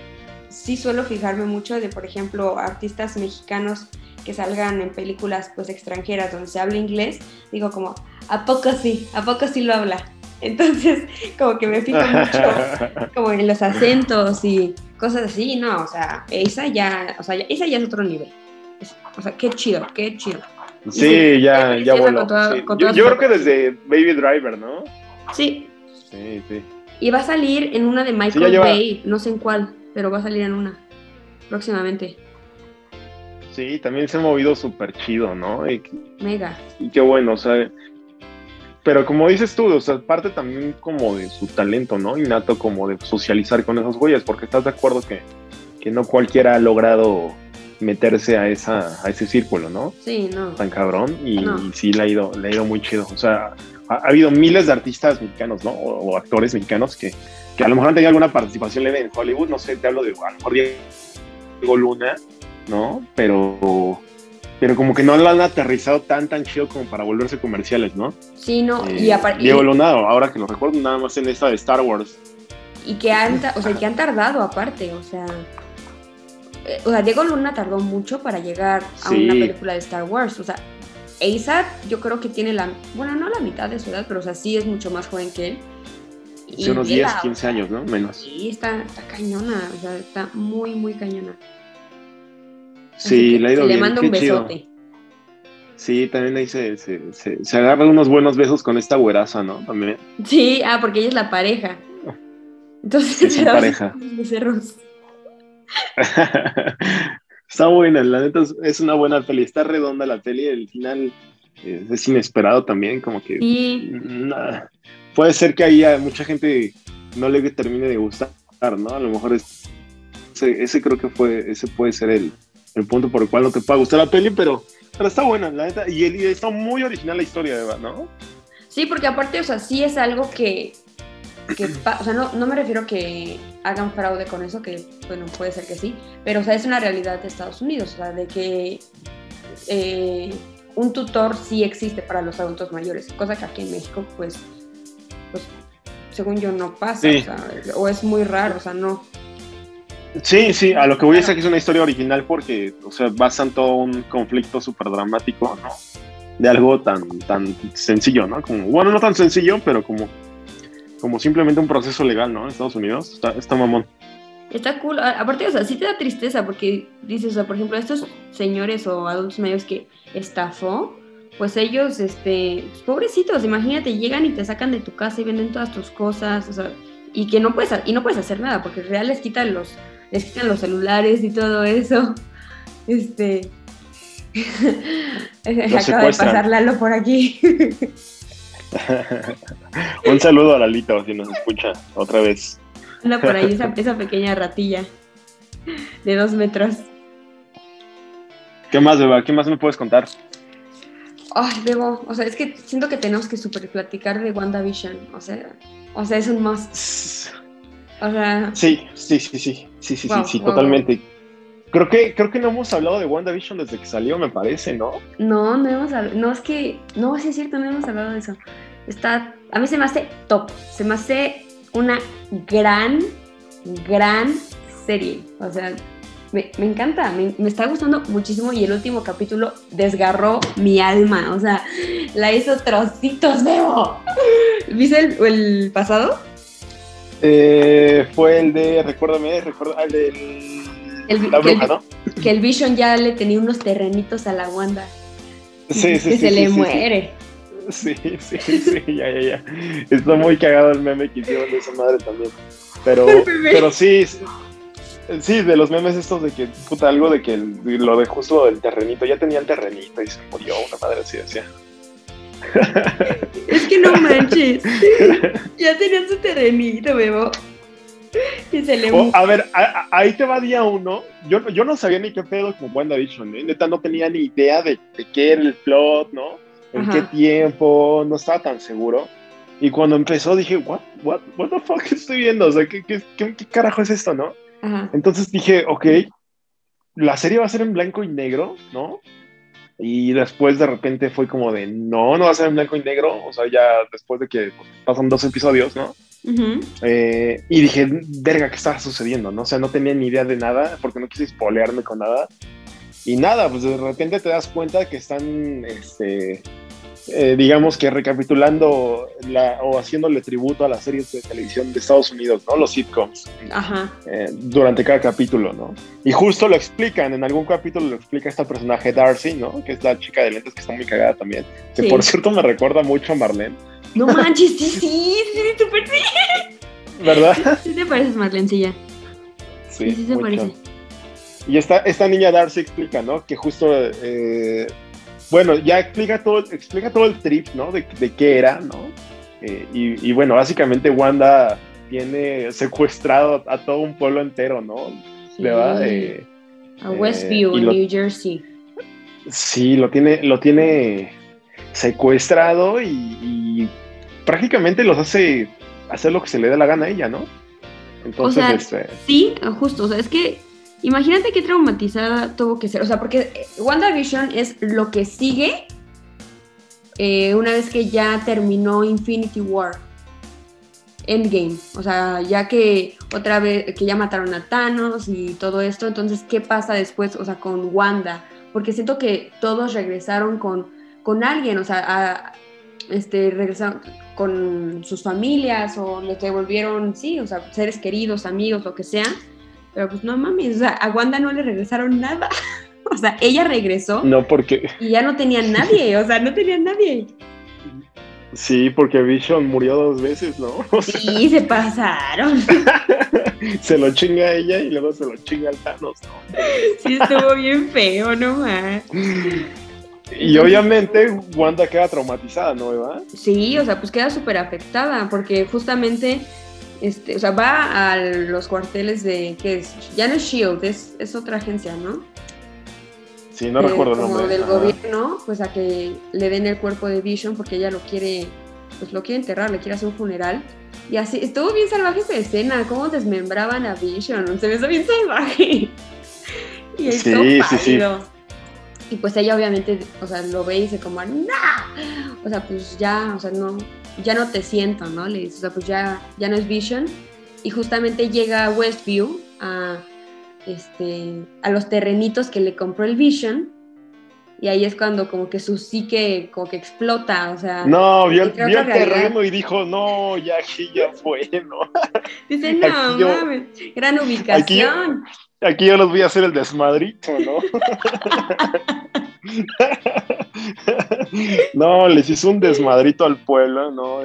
sí suelo fijarme mucho de, por ejemplo, artistas mexicanos que salgan en películas pues extranjeras donde se habla inglés, digo como, ¿a poco sí? ¿A poco sí lo habla? Entonces, como que me fijo mucho como en los acentos y cosas así, no, o sea, esa ya, o sea, esa ya es otro nivel. O sea, qué chido, qué chido. Sí, ya, ya voló. Yo, creo que desde Baby Driver, ¿no? Sí. Sí, sí. Y va a salir en una de Michael Bay, no sé en cuál, pero va a salir en una próximamente. Sí, también se ha movido súper chido, ¿no? Mega. Y qué bueno, o sea, pero como dices tú, o sea, parte también como de su talento, ¿no? Innato como de socializar con esos güeyes, porque estás de acuerdo que, que no cualquiera ha logrado meterse a esa a ese círculo, ¿no? Sí, no. Tan cabrón y, sí le ha ido le ha ido muy chido. O sea, ha, habido miles de artistas mexicanos, ¿no? O, actores mexicanos que, que, a lo mejor han tenido alguna participación leve en Hollywood, no sé, te hablo de a lo mejor Diego Luna, ¿no? Pero pero como que no lo han aterrizado tan tan chido como para volverse comerciales, ¿no? Sí, no, y eh, aparte... Diego Lunado, ahora que lo recuerdo nada más en esta de Star Wars. Y que han, o sea, que han tardado aparte, o sea... O sea, Diego Luna tardó mucho para llegar a una película de Star Wars, o sea... ASAP yo creo que tiene la, bueno, no la mitad de su edad, pero o sea, sí es mucho más joven que él. Y unos 10, 15 años, ¿no? Menos. Sí, está, está cañona, o sea, está muy, muy cañona. Sí, le ha ido Le mando un besote. Sí, también ahí se, se, se, se agarra unos buenos besos con esta güeraza, ¿no? También. Sí, ah, porque ella es la pareja. Entonces, Es la pareja. becerros. está buena, la neta es, es una buena peli, está redonda la peli, el final eh, es inesperado también, como que Sí, nada. puede ser que ahí a mucha gente no le termine de gustar, ¿no? A lo mejor es, ese, ese creo que fue, ese puede ser el, el punto por el cual no te pueda gustar la peli, pero, pero está buena, la neta, y, y está muy original la historia, Eva, ¿no? Sí, porque aparte, o sea, sí es algo que, que o sea, no, no me refiero que hagan fraude con eso, que bueno, puede ser que sí, pero o sea, es una realidad de Estados Unidos, o sea, de que eh, un tutor sí existe para los adultos mayores, cosa que aquí en México, pues, pues según yo no pasa, Sí. o, sea, o es muy raro, o sea, no. Sí, sí, a lo que voy es que es una historia original porque, o sea, basan todo un conflicto súper dramático, ¿no? De algo tan, tan sencillo, ¿no? Como, bueno, no tan sencillo, pero como, como simplemente un proceso legal, ¿no? En Estados Unidos, está, está mamón. Está cool. A- Aparte, o sea, sí te da tristeza porque dices, o sea, por ejemplo, estos señores o adultos mayores que estafó, pues ellos, este, pues, pobrecitos, imagínate, llegan y te sacan de tu casa y venden todas tus cosas, o sea, y que no puedes, y no puedes hacer nada porque en realidad les quitan los, les quitan los celulares y todo eso. Este. Acaba de pasar Lalo por aquí. un saludo a Lalito, si nos escucha otra vez. Anda por ahí esa, esa pequeña ratilla de dos metros. ¿Qué más, Eva? ¿Qué más me puedes contar? Ay, Bebo, o sea, es que siento que tenemos que super platicar de WandaVision, o sea, o sea, es un must, o sea, Sí, sí, sí, sí, sí, sí, Wow, sí, sí, wow, totalmente. Creo que, creo que no hemos hablado de WandaVision desde que salió, me parece, ¿no? no, no hemos hablado, no, es que, no, sí es cierto, no hemos hablado de eso, está, a mí se me hace top, se me hace una gran, gran serie, o sea, me, me encanta, me, me está gustando muchísimo y el último capítulo desgarró mi alma, o sea, la hizo trocitos, Bebo. ¿Viste el, el pasado? Eh, fue el de, recuérdame, recuerda, el del... El- la que el- bruja, ¿no? que el Vision ya le tenía unos terrenitos a la Wanda. Sí, sí, que sí. se le muere. Sí, sí, sí, ya, ya, ya. Está muy cagado el meme que hicieron de esa madre también. Pero, pero sí, sí, de los memes estos de que, puta, algo de que el- lo de justo del terrenito, ya tenía el terrenito y se murió, una madre así decía. Es que no manches. ya tenía su terrenito, bebo. Y se le Oh, a ver, a- a- ahí te va día uno. Yo, yo no sabía ni qué pedo con WandaVision, ¿eh? Neta, no tenía ni idea de, de qué era el plot, ¿no? En Ajá. qué tiempo, no estaba tan seguro. Y cuando empezó dije, what, what, what the fuck estoy viendo? O sea, ¿qué, qué, qué, qué carajo es esto, no? Ajá. Entonces dije, ok, la serie va a ser en blanco y negro, ¿no? Y después de repente fue como de, no, no va a ser en blanco y negro. O sea, ya después de que pasan dos episodios, ¿no? Ujú. Eh, y dije, verga, ¿qué estaba sucediendo? ¿no? O sea, no tenía ni idea de nada porque no quise spoilearme con nada. Y nada, pues de repente te das cuenta que están, este, eh, digamos que recapitulando la, o haciéndole tributo a las series de televisión de Estados Unidos, ¿no? Los sitcoms, Ajá. eh, durante cada capítulo, ¿no? Y justo lo explican, en algún capítulo lo explica esta personaje Darcy, ¿no? Que es la chica de lentes que está muy cagada también. Que Sí. por cierto me recuerda mucho a Marlene, No manches, sí, sí, sí, súper sí. ¿verdad? Sí te pareces Marlencilla. Sí, sí se mucho. parece. Y esta, esta niña Darcy explica, ¿no? Que justo, eh, bueno, ya explica todo, explica todo el trip, ¿no? De, de qué era, ¿no? Eh, y, y bueno, básicamente Wanda tiene secuestrado a todo un pueblo entero, ¿no? Sí. ¿Verdad? Eh, A Westview, en New Jersey. sí, lo tiene, lo tiene secuestrado y, y prácticamente los hace hacer lo que se le dé la gana a ella, ¿no? Entonces, sea, este, Sí, justo, o sea, es que imagínate qué traumatizada tuvo que ser, o sea, porque WandaVision es lo que sigue eh, una vez que ya terminó Infinity War, Endgame, o sea, ya que otra vez, que ya mataron a Thanos y todo esto, entonces, ¿qué pasa después, o sea, con Wanda? Porque siento que todos regresaron con, con alguien, o sea, a- este, regresaron con sus familias o les devolvieron, sí, o sea, seres queridos, amigos, lo que sea. Pero pues no mames, o sea, a Wanda no le regresaron nada. O sea, ella regresó No, porque. y ya no tenía nadie, o sea, no tenía nadie. Sí, porque Vision murió dos veces, ¿no? O sea, Sí, se pasaron. se lo chinga a ella y luego se lo chinga al Thanos, ¿no? Sí, estuvo bien feo, no más. Y obviamente Wanda queda traumatizada, ¿no, Eva? Sí, o sea, pues queda súper afectada porque justamente, este, o sea, va a los cuarteles de, ¿qué es? Ya no es SHIELD, es, es otra agencia, ¿no? Sí, no recuerdo el como nombre. del Ajá. gobierno, pues a que le den el cuerpo de Vision porque ella lo quiere, pues lo quiere enterrar, le quiere hacer un funeral. Y así, estuvo bien salvaje esa escena, cómo desmembraban a Vision, se me hizo bien salvaje. Y ahí Sí, sí, sí. Y pues ella obviamente, o sea, lo ve y dice como, ¡no! O sea, pues ya, o sea, no, ya no te siento, ¿no? Le dice, o sea, pues ya, ya no es Vision. Y justamente llega a Westview a, este, a los terrenitos que le compró el Vision. Y ahí es cuando como que su psique como que explota, o sea, No, vio, el- vio terreno y dijo, no, ya aquí ya fue, ¿no? dice, no, aquí yo- mames, gran ubicación. Aquí yo los voy a hacer el desmadrito, ¿no? no, les hizo un desmadrito al pueblo, ¿no?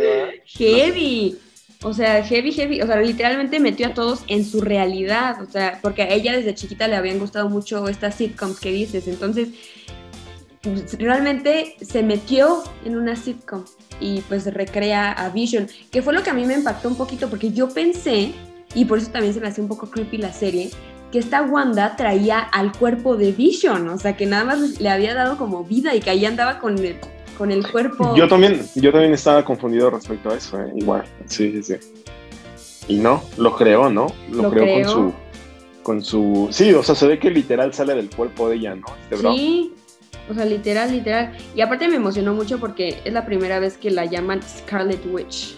Heavy. O sea, heavy, heavy. O sea, literalmente metió a todos en su realidad. O sea, porque a ella desde chiquita le habían gustado mucho estas sitcoms que dices. Entonces, pues, realmente se metió en una sitcom y pues recrea a Vision, que fue lo que a mí me impactó un poquito porque yo pensé, y por eso también se me hacía un poco creepy la serie, que esta Wanda traía al cuerpo de Vision, o sea, que nada más le había dado como vida y que ahí andaba con el, con el cuerpo. Yo también, yo también estaba confundido respecto a eso, ¿eh? igual, sí, sí, sí. Y no, lo creó, ¿no? Lo, Lo creó, con su, con su, sí, o sea, se ve que literal sale del cuerpo de ella, ¿no? Este bro. Sí, o sea, literal, literal. Y aparte me emocionó mucho porque es la primera vez que la llaman Scarlet Witch.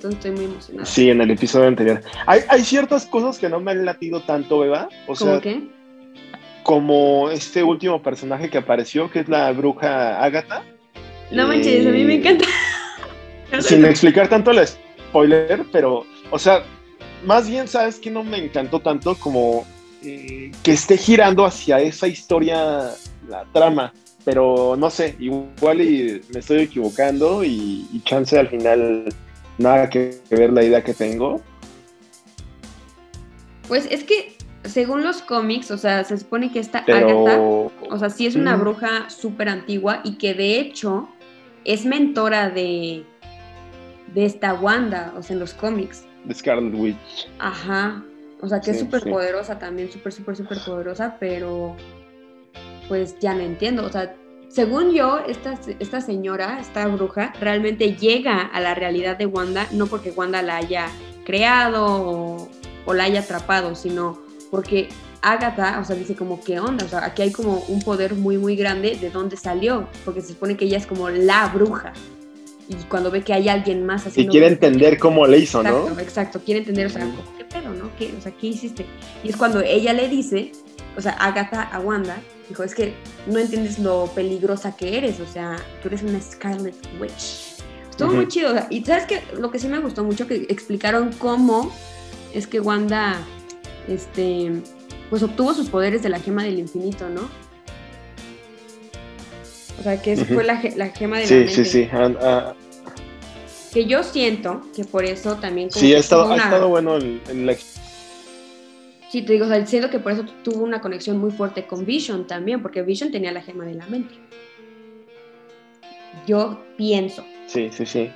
Entonces estoy muy emocionada. Sí, en el episodio anterior. Hay, hay ciertas cosas que no me han latido tanto, ¿verdad? O ¿Cómo sea, qué? como este último personaje que apareció, que es la bruja Agatha. No manches, a mí me Eh, encanta. Sin explicar tanto el spoiler, pero, o sea, más bien, ¿sabes que no me encantó tanto como eh, que esté girando hacia esa historia, la trama? Pero no sé, igual y me estoy equivocando y, y chance al final nada que ver la idea que tengo. Pues es que según los cómics, o sea, se supone que esta Pero. Agatha, o sea, sí es una Mm. bruja súper antigua y que de hecho es mentora de, de esta Wanda, o sea, en los cómics. de Scarlet Witch. Ajá. O sea, que es súper sí. poderosa también, súper, súper, súper poderosa, pero pues ya no entiendo. O sea, según yo, esta, esta señora, esta bruja, realmente llega a la realidad de Wanda, no porque Wanda la haya creado o, o la haya atrapado, sino porque Agatha, o sea, dice como, ¿qué onda? O sea, aquí hay como un poder muy, muy grande de dónde salió, porque se supone que ella es como la bruja. Y cuando ve que hay alguien más Y haciendo... quiere entender cómo le hizo, ¿no? Exacto, exacto. Quiere entender, o sea, Mm. ¿cómo- ¿qué pedo, no? ¿Qué, o sea, ¿qué hiciste? Y es cuando ella le dice, o sea, Agatha a Wanda, dijo, es que no entiendes lo peligrosa que eres, o sea, tú eres una Scarlet Witch. Estuvo muy chido, y sabes que lo que sí me gustó mucho, que explicaron cómo es que Wanda, este, pues obtuvo sus poderes de la gema del infinito, ¿no? O sea, que fue la, la gema de la Sí, sí, sí. ah, Que yo siento que por eso también... como sí, ha estado, tuvo ha una- estado bueno el, el- Sí, te digo, o sea, siento que por eso tuvo una conexión muy fuerte con Vision también, porque Vision tenía la gema de la mente. Yo pienso, Sí, sí, sí.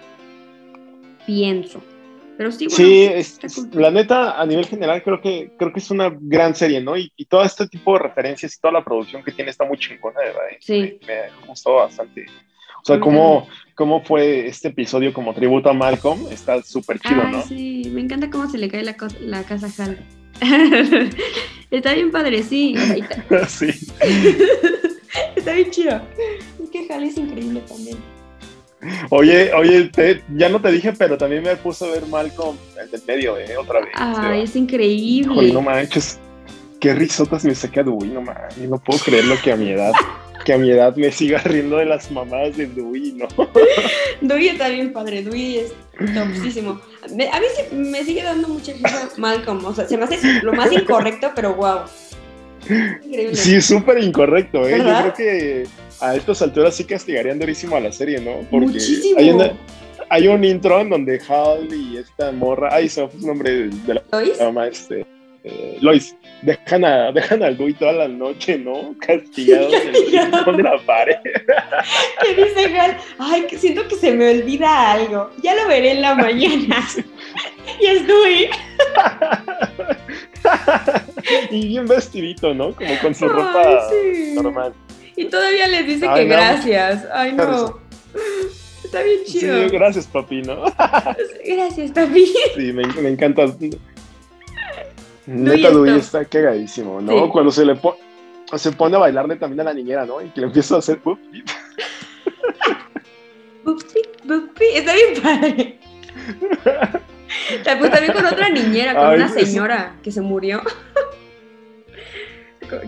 pienso. Pero sí, bueno, Sí, es- la neta, a nivel general, creo que, creo que es una gran serie, ¿no? Y, y todo este tipo de referencias y toda la producción que tiene está muy chingona, de verdad. Sí. Me, me gustó bastante. O sea, cómo, cómo fue este episodio como tributo a Malcolm, está súper chido, Ay, ¿no? sí, me encanta cómo se le cae la, la casa a Hal. está bien padre, sí. sí. está bien chido. Es que Hal es increíble también. Oye, oye, te- ya no te dije, pero también me puse a ver Malcolm el del medio, ¿eh? Otra vez. Ay, es increíble. Híjole, no manches. Qué risotas me saca Dewey, no manches. No puedo creerlo que a mi edad, que a mi edad me siga riendo de las mamadas de Dewey, ¿no? Dewey está bien padre, Dewey es topísimo. A mí me sigue dando mucha risa Malcolm, o sea, se me hace lo más incorrecto, pero wow. Increíble. Sí, súper incorrecto, ¿eh? Yo creo que a estas alturas sí castigarían durísimo a la serie, ¿no? Porque Muchísimo. Hay, una- hay un intro en donde Hal y esta morra, ay, se me fue su nombre de la ¿Lois? mamá, este, eh, Lois, dejan, a, dejan al Dewey toda la noche, ¿no? Castigados en el Castigado. de la pared. Que dice Hal, ay, que siento que se me olvida algo. Ya lo veré en la mañana. y es Dewey. y bien vestidito, ¿no? Como con su Ay, ropa sí. normal. Y todavía les dice Ay, que no. gracias. Ay, no. Está bien Sí, chido. gracias, papi, ¿no? Gracias, papi. Sí, me, me encanta. Neta, top. está cagadísimo, ¿no? Sí. Cuando se le po- se pone a bailarle también a la niñera, ¿no? Y que le empieza a hacer ¡uh! ¡up! Bupi, bupi. Está bien padre. Pues también con otra niñera, con Ay, una pues- señora que se murió.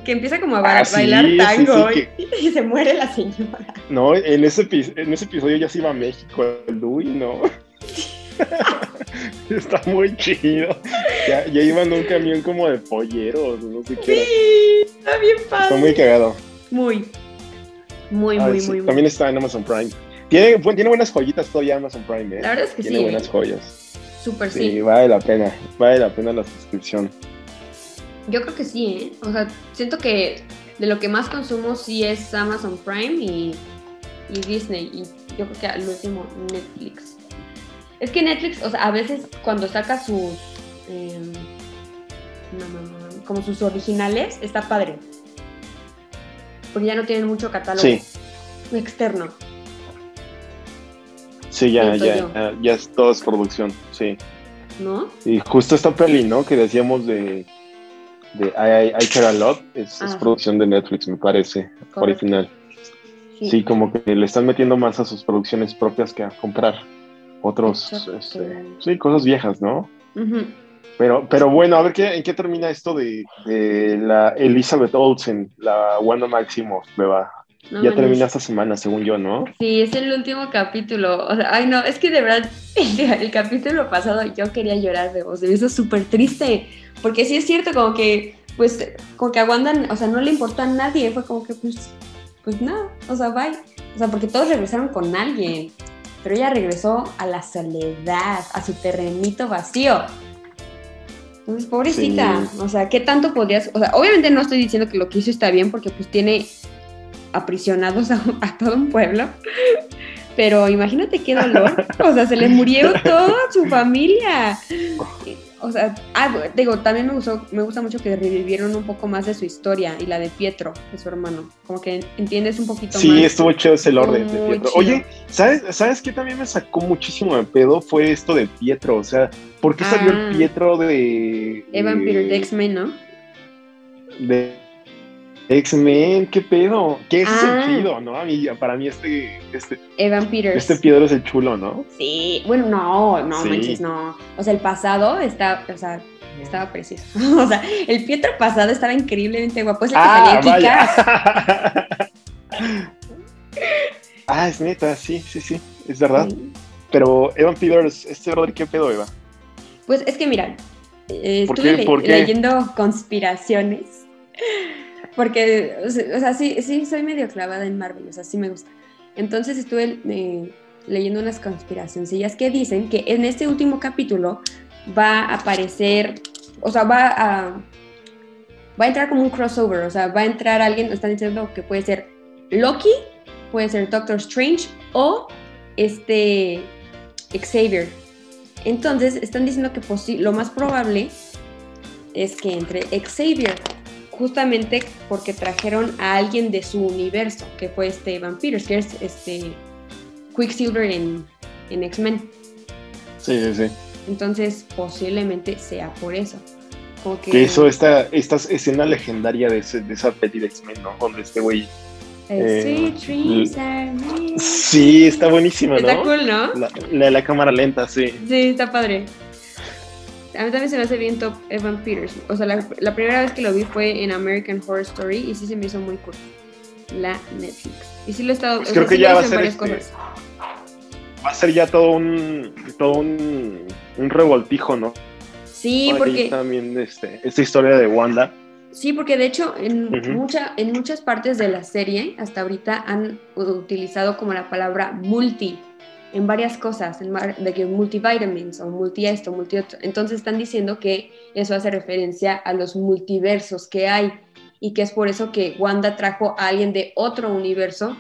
que empieza como a Ah, ba- bailar sí, tango sí, y, y se muere la señora. No, en ese, en ese episodio ya se iba a México Dewey, ¿no? Está muy chido. Ya, ya iban un camión como de polleros, no sé qué. era. Sí, está bien padre. Está muy cagado. Muy, muy, Ay, muy, sí, muy, muy. También está en Amazon Prime. Tiene, tiene buenas joyitas todavía Amazon Prime, ¿eh? La verdad es que Tiene sí. buenas ¿eh? joyas. Súper Sí, sí. vale la pena. Vale la pena la suscripción. Yo creo que sí, ¿eh? O sea, siento que de lo que más consumo sí es Amazon Prime y, y Disney. Y yo creo que al último Netflix. Es que Netflix, o sea, a veces cuando saca sus. no, no, no, como sus originales, está padre. Porque ya no tienen mucho catálogo Sí. externo, Sí, ya, ya, ya, ya es todo es producción, sí. ¿no? Y justo esta peli, ¿no? Que decíamos de, de I, I, I Care a Lot, es, es Ah. producción de Netflix, me parece, Correcto. original. Sí. como que le están metiendo más a sus producciones propias que a comprar otros, este, sí, cosas viejas, ¿no? Ujú. Pero, pero bueno, a ver qué, en qué termina esto de, de la Elizabeth Olsen, la Wanda Maximoff, beba. No ya termina esta semana, según yo, ¿no? Sí, es el último capítulo. O sea, ay no, es que de verdad, el, capítulo pasado yo quería llorar de voz. Se me hizo súper triste. Porque sí es cierto, como que, pues, como que a Wanda, o sea, no le importó a nadie. Fue como que, pues, pues nada, o sea, bye. O sea, porque todos regresaron con alguien. Pero ella regresó a la soledad, a su terrenito vacío. Entonces, pobrecita, Sí. o sea, ¿qué tanto podrías? O sea, obviamente no estoy diciendo que lo que hizo está bien, porque pues tiene aprisionados a, a todo un pueblo. Pero imagínate qué dolor. O sea, se le murió toda su familia. O sea, ah, digo, también me gustó, me gusta mucho que revivieron un poco más de su historia y la de Pietro, de su hermano. Como que entiendes un poquito Sí, más. estuvo chido ese lore de Pietro. chido. Oye, ¿sabes, ¿sabes qué también me sacó muchísimo de pedo? Fue esto de Pietro. O sea, ¿por qué salió Ah. el Pietro de. Evan Peter de X-Men, ¿no? De X-Men, ¿qué pedo? ¿Qué es Ah. el chido, no? A mí, para mí, este, este, Evan Peters. este Piedro es el chulo, ¿no? Sí, bueno, no, no Sí. manches, no. O sea, el pasado está, o sea, estaba precioso. o sea, el Pietro pasado estaba increíblemente guapo. Es el que Ah, salía vaya. ah, es neta, sí, sí, sí, es verdad. Pero Evan Peters, este brother, ¿qué pedo, Eva? Pues es que mira, eh, ¿Por estuve qué? le- ¿Por qué? leyendo conspiraciones. Porque, o sea, sí, sí, soy medio clavada en Marvel, o sea, sí me gusta. Entonces estuve eh, leyendo unas conspiracioncillas que dicen que en este último capítulo va a aparecer, o sea, va a, va a entrar como un crossover, o sea, va a entrar alguien, están diciendo que puede ser Loki, puede ser Doctor Strange o este Xavier. Entonces, están diciendo que lo más probable es que entre Xavier, justamente porque trajeron a alguien de su universo, que fue este Evan Peters, que es este Quicksilver en, en X-Men. Sí, sí, sí. Entonces, posiblemente sea por eso. Como que, Que hizo esta, esta escena legendaria de, ese- de esa peli de X-Men, ¿no? Donde este güey. eh. Sí, está buenísima, ¿no? Está cool, ¿no? La, la, la cámara lenta, sí. Sí, está padre. A mí también se me hace bien top Evan Peters. O sea, la, la primera vez que lo vi fue en American Horror Story y sí se me hizo muy cool. La Netflix. Y sí lo he estado. Pues creo sea, que sí ya va a ser este-. Va a ser ya todo un. todo un, un revoltijo, ¿no? Sí, Ahora porque. También este, esta historia de Wanda. Sí, porque de hecho en, mucha, en muchas partes de la serie hasta ahorita han utilizado como la palabra multi en varias cosas, en mar- de que multivitamins o multi esto, multi otro. Entonces están diciendo que eso hace referencia a los multiversos que hay y que es por eso que Wanda trajo a alguien de otro universo.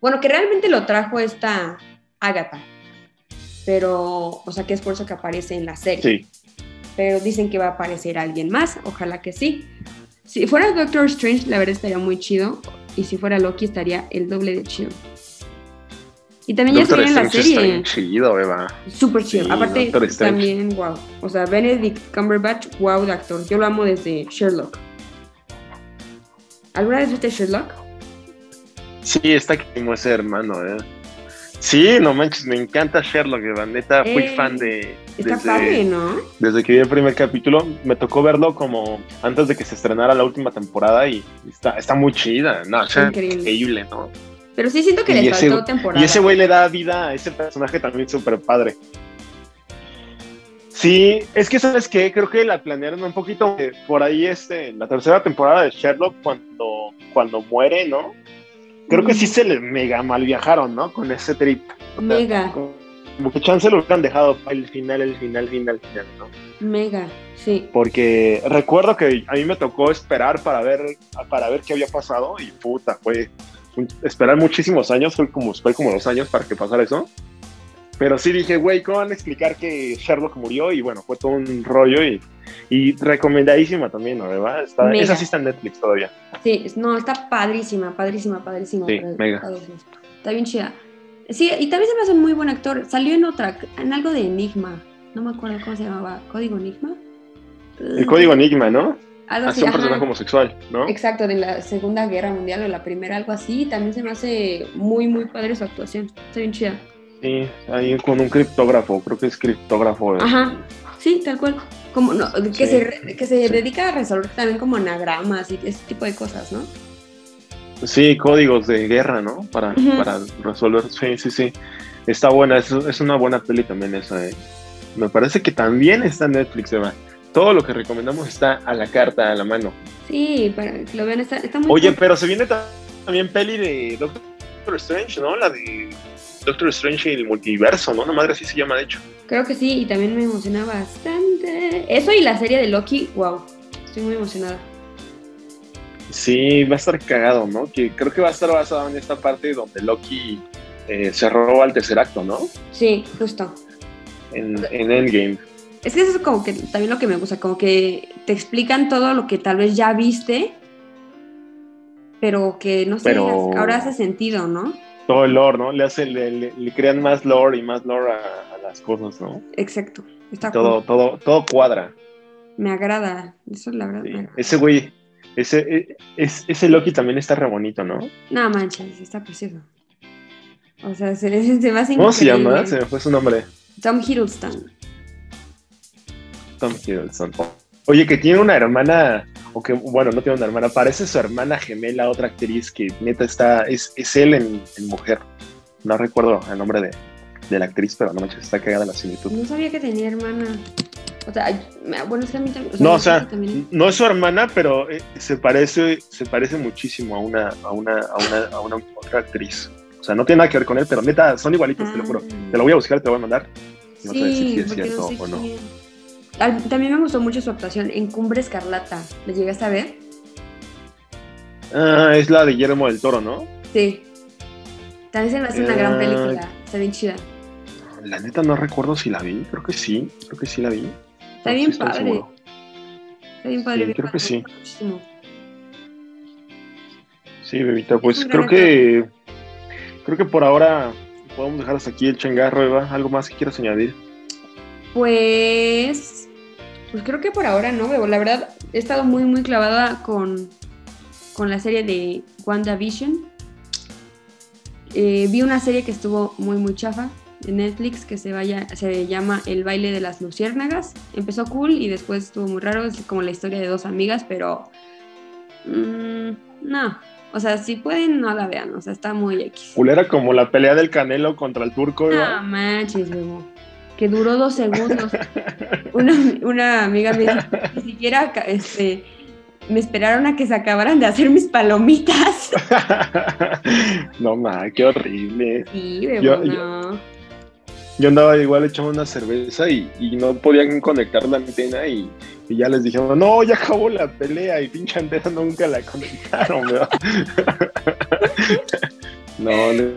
Bueno, que realmente lo trajo esta Agatha, pero, o sea, que es por eso que aparece en la serie Sí. pero dicen que va a aparecer alguien más, ojalá que sí. Si fuera Doctor Strange, la verdad estaría muy chido, y si fuera Loki estaría el doble de chido. Y también ya se viene la está serie, bien chido, Eva. súper chido. Sí, Aparte, también, wow. O sea, Benedict Cumberbatch, wow de actor. Yo lo amo desde Sherlock. ¿Alguna vez viste Sherlock? Sí, está como ese hermano, ¿eh? Sí, no manches, me encanta Sherlock, Eva. Neta, fui Eh, fan de. Está desde- padre, ¿no? Desde que vi el primer capítulo, me tocó verlo como antes de que se estrenara la última temporada y está, está muy chida. No, Increíble. increíble, ¿no? Pero sí siento que ese- faltó temporada. Y ese güey le da vida a ese personaje también súper padre. Sí, es que sabes qué, creo que la planearon un poquito eh, por ahí este, en la tercera temporada de Sherlock cuando, cuando muere, ¿no? Creo que sí se le mega mal viajaron, ¿no? Con ese trip. O sea, Mega. Como que chance lo hubieran dejado para el final, el final, final, final, ¿no? Mega, sí. Porque recuerdo que a mí me tocó esperar para ver, para ver qué había pasado y puta, fue esperar muchísimos años, fue como, fue como dos años para que pasara eso. Pero sí dije, güey, ¿cómo van a explicar que Sherlock murió? Y bueno, fue todo un rollo y, y recomendadísima también, ¿no? ¿verdad? Está, Mega. esa sí está en Netflix todavía. Sí, no, está padrísima, padrísima, padrísima. Sí, mega. padrísima. Está bien chida. Sí, y también se me hace muy buen actor. Salió en otra, en algo de Enigma. No me acuerdo cómo se llamaba. ¿Código Enigma? El código Enigma, ¿no? Algo Hace así. un personaje ajá. homosexual, ¿no? Exacto, de la Segunda Guerra Mundial o la Primera, algo así. También se me hace muy, muy padre su actuación. Está bien chida. Sí, ahí con un criptógrafo, creo que es criptógrafo. Ajá, sí, tal cual. Como, no, que, Sí, se, que se sí. dedica a resolver también como anagramas y ese tipo de cosas, ¿no? Sí, códigos de guerra, ¿no? Para, para resolver. Sí, sí, sí. Está buena, es, es una buena peli también esa, ¿eh? Me parece que también está en Netflix, Eva. Todo lo que recomendamos está a la carta, a la mano. Sí, para que lo vean, está, está muy Oye, cool. pero se viene ta- también peli de Doctor Strange, ¿no? La de Doctor Strange y el multiverso, ¿no? Una madre así se llama, de hecho. Creo que sí, y también me emociona bastante. Eso y la serie de Loki, wow, estoy muy emocionada. Sí, va a estar cagado, ¿no? Que creo que va a estar basado en esta parte donde Loki eh, se roba el tercer acto, ¿no? Sí, justo. En, en Endgame. Es que eso es como que también lo que me gusta, como que te explican todo lo que tal vez ya viste, pero que no sé, Pero- ahora hace sentido, ¿no? todo el lore, ¿no? Le, hace, le, le- le crean más lore y más lore a, a las cosas, ¿no? Exacto. Está Todo, cool. todo, todo cuadra. Me agrada. Eso la verdad. sí. me agrada. Ese güey, ese, e- es, ese Loki también está re bonito, ¿no? No manches, está precioso. O sea, se, se me hace ¿Cómo se llama? Se me fue su nombre. Tom Hiddleston. Tom Hiddleston. Oye, que tiene una hermana, o que, bueno, no tiene una hermana, parece su hermana gemela, otra actriz que neta está, es, es él en, en mujer. No recuerdo el nombre de, de la actriz, pero no manches, está cagada la similitud. No sabía que tenía hermana. O sea, bueno, es que a mí también. No, o sea, también- no es su hermana, pero eh, se parece, se parece muchísimo a una, a una, a una, a una otra actriz. O sea, no tiene nada que ver con él, pero neta, son igualitos, te lo juro. Ah. Te lo voy a buscar, te lo voy a mandar. Y vas a decir Sí, si es cierto no sé o no. quién. También me gustó mucho su actuación en Cumbre Escarlata. ¿La llegaste a ver? Ah, es la de Guillermo del Toro, ¿no? Sí. También se me hace una gran Ah. película. Está bien chida. La neta no recuerdo si la vi, creo que sí, creo que sí la vi. Está bien padre. Está bien padre. Sí, bien creo que sí. muchísimo. Sí, bebita, pues creo que creo que por ahora podemos dejar hasta aquí el changarro, Eva. ¿Algo más que quieras añadir? Pues, pues creo que por ahora no, Bebo. La verdad, he estado muy, muy clavada con, con la serie de WandaVision. Eh, vi una serie que estuvo muy, muy chafa en Netflix que se, vaya, se llama El baile de las luciérnagas. Empezó cool y después estuvo muy raro. Es como la historia de dos amigas, pero mm, no. O sea, si pueden, no la vean. O sea, está muy X. Culera como la pelea del Canelo contra el turco, No Eva. manches, Bebo. Que duró dos segundos. Una, una amiga me dijo, ni siquiera este, me esperaron a que se acabaran de hacer mis palomitas. no, ma, qué horrible. Sí, bebo, Yo- no. Yo andaba igual echando una cerveza y, y no podían conectar la antena y, y ya les dijeron, no, ya acabó la pelea y pinche antena nunca la conectaron, no, ne-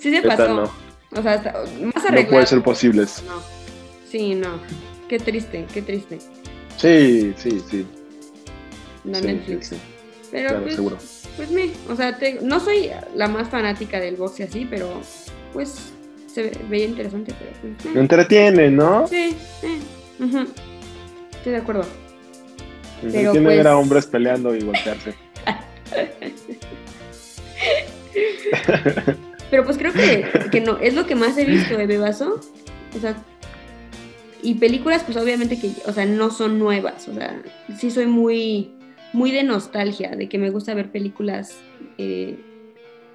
Sí se pasó. no, O sea, más no arreglado. puede ser posible. eso. No. Sí, no. Qué triste, qué triste. Sí, sí, sí. No sí, Netflix. sí, sí, Pero claro, pues, seguro. pues me, o sea, te- no soy la más fanática del box y así, pero pues se ve- veía interesante, pero pues, Me eh. entretiene, ¿no? Sí, eh. Estoy de acuerdo. Pero entretiene ver a hombres peleando y golpearse. Pero pues creo que, que no, es lo que más he visto de Bebaso. O sea, y películas, pues obviamente que, o sea, no son nuevas. O sea, sí soy muy, muy de nostalgia, de que me gusta ver películas eh,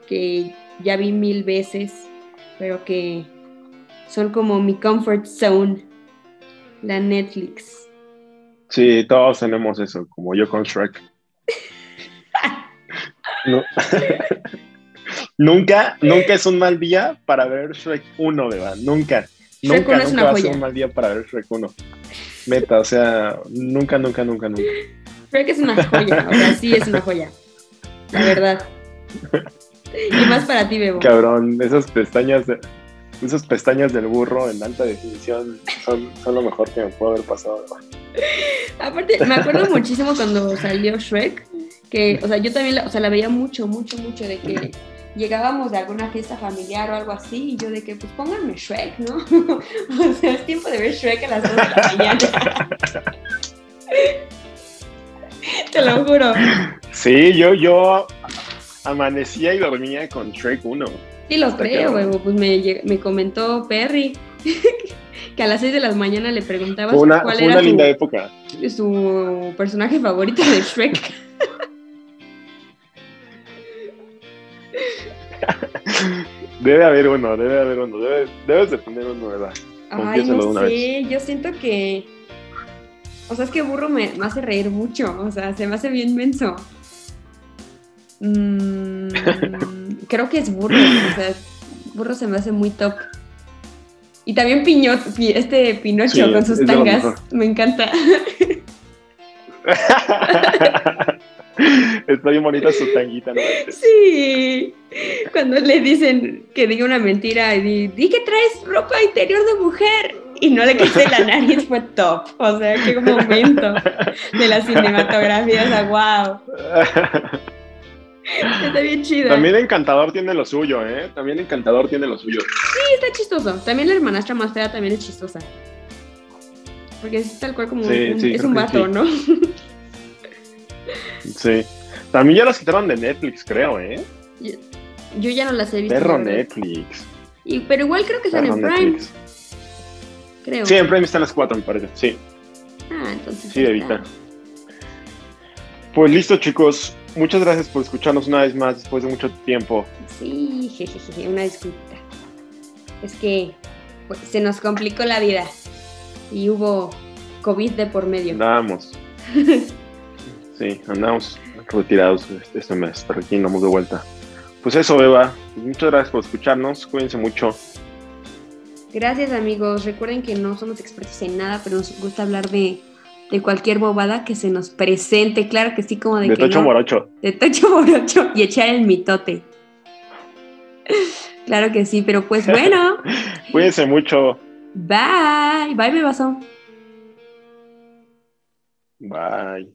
que ya vi mil veces, pero que son como mi comfort zone, la Netflix. Sí, todos tenemos eso, como yo con Shrek. No. nunca, nunca es un mal día para ver Shrek 1, ¿verdad? Nunca. Shrek nunca, 1 es nunca una va a ser joya. un mal día para ver Shrek 1. Meta, o sea, nunca, nunca, nunca, nunca. Que es una joya, o sea, sí es una joya. La verdad. Y más para ti, Bebo. Cabrón, esas pestañas, de- esas pestañas del burro en alta definición son, son lo mejor que me puede haber pasado. ¿verdad? Aparte, me acuerdo muchísimo cuando salió Shrek, que, o sea, yo también la, o sea, la veía mucho, mucho, mucho, de que llegábamos de alguna fiesta familiar o algo así, y yo de que, pues pónganme Shrek, ¿no? o sea, es tiempo de ver Shrek a las 2 de la mañana. Te lo juro. Sí, yo, yo amanecía y dormía con Shrek 1. Sí lo creo, huevo, pues me, me comentó Perry que a las 6 de la mañana le preguntaba Fue una, cuál fue era una su, linda época. su personaje favorito de Shrek. Debe haber uno, debe haber uno. Debe, debes de tener uno, ¿verdad? Ay, no una sé, yo siento que. O sea, es que burro me, me hace reír mucho, o sea, se me hace bien menso. Mm, creo que es burro, o sea, burro se me hace muy top. Y también Piño, Pi- este Pinocho Sí, con sus tangas, me encanta. Está bien bonita su tanguita, ¿no? Sí, cuando le dicen que diga una mentira y di, que traes ropa interior de mujer y no le quité la nariz fue top. O sea, qué momento de la cinematografía, o sea, wow. Está bien chido. También Encantador tiene lo suyo, ¿eh? También Encantador tiene lo suyo. Sí, está chistoso. También la hermanastra más fea también es chistosa. Porque es tal cual como Sí, un, sí, es un vato, sí. ¿no? Sí. También ya las quitaron de Netflix, creo, ¿eh? Yo, yo ya no las he visto. Perro. Netflix. Y, pero igual creo que están en Prime, Netflix. creo. Sí, en Prime están las cuatro, me parece. Sí, Ah, entonces. sí, ahí Evita. Pues listo, chicos. Muchas gracias por escucharnos una vez más después de mucho tiempo. Sí, jejeje, una disculpita. Es que pues, se nos complicó la vida y hubo COVID de por medio. Andábamos. Sí, andamos retirados este- mes, pero aquí andamos de vuelta. Pues eso, Beba. Muchas gracias por escucharnos. Cuídense mucho. Gracias amigos. Recuerden que no somos expertos en nada, pero nos gusta hablar de, de cualquier bobada que se nos presente. Claro que sí, como de, De que Tocho no. Morocho. De Tocho Morocho y echar el mitote. Claro que sí, pero pues bueno. Cuídense mucho. Bye. Bye, bebazo. Bye.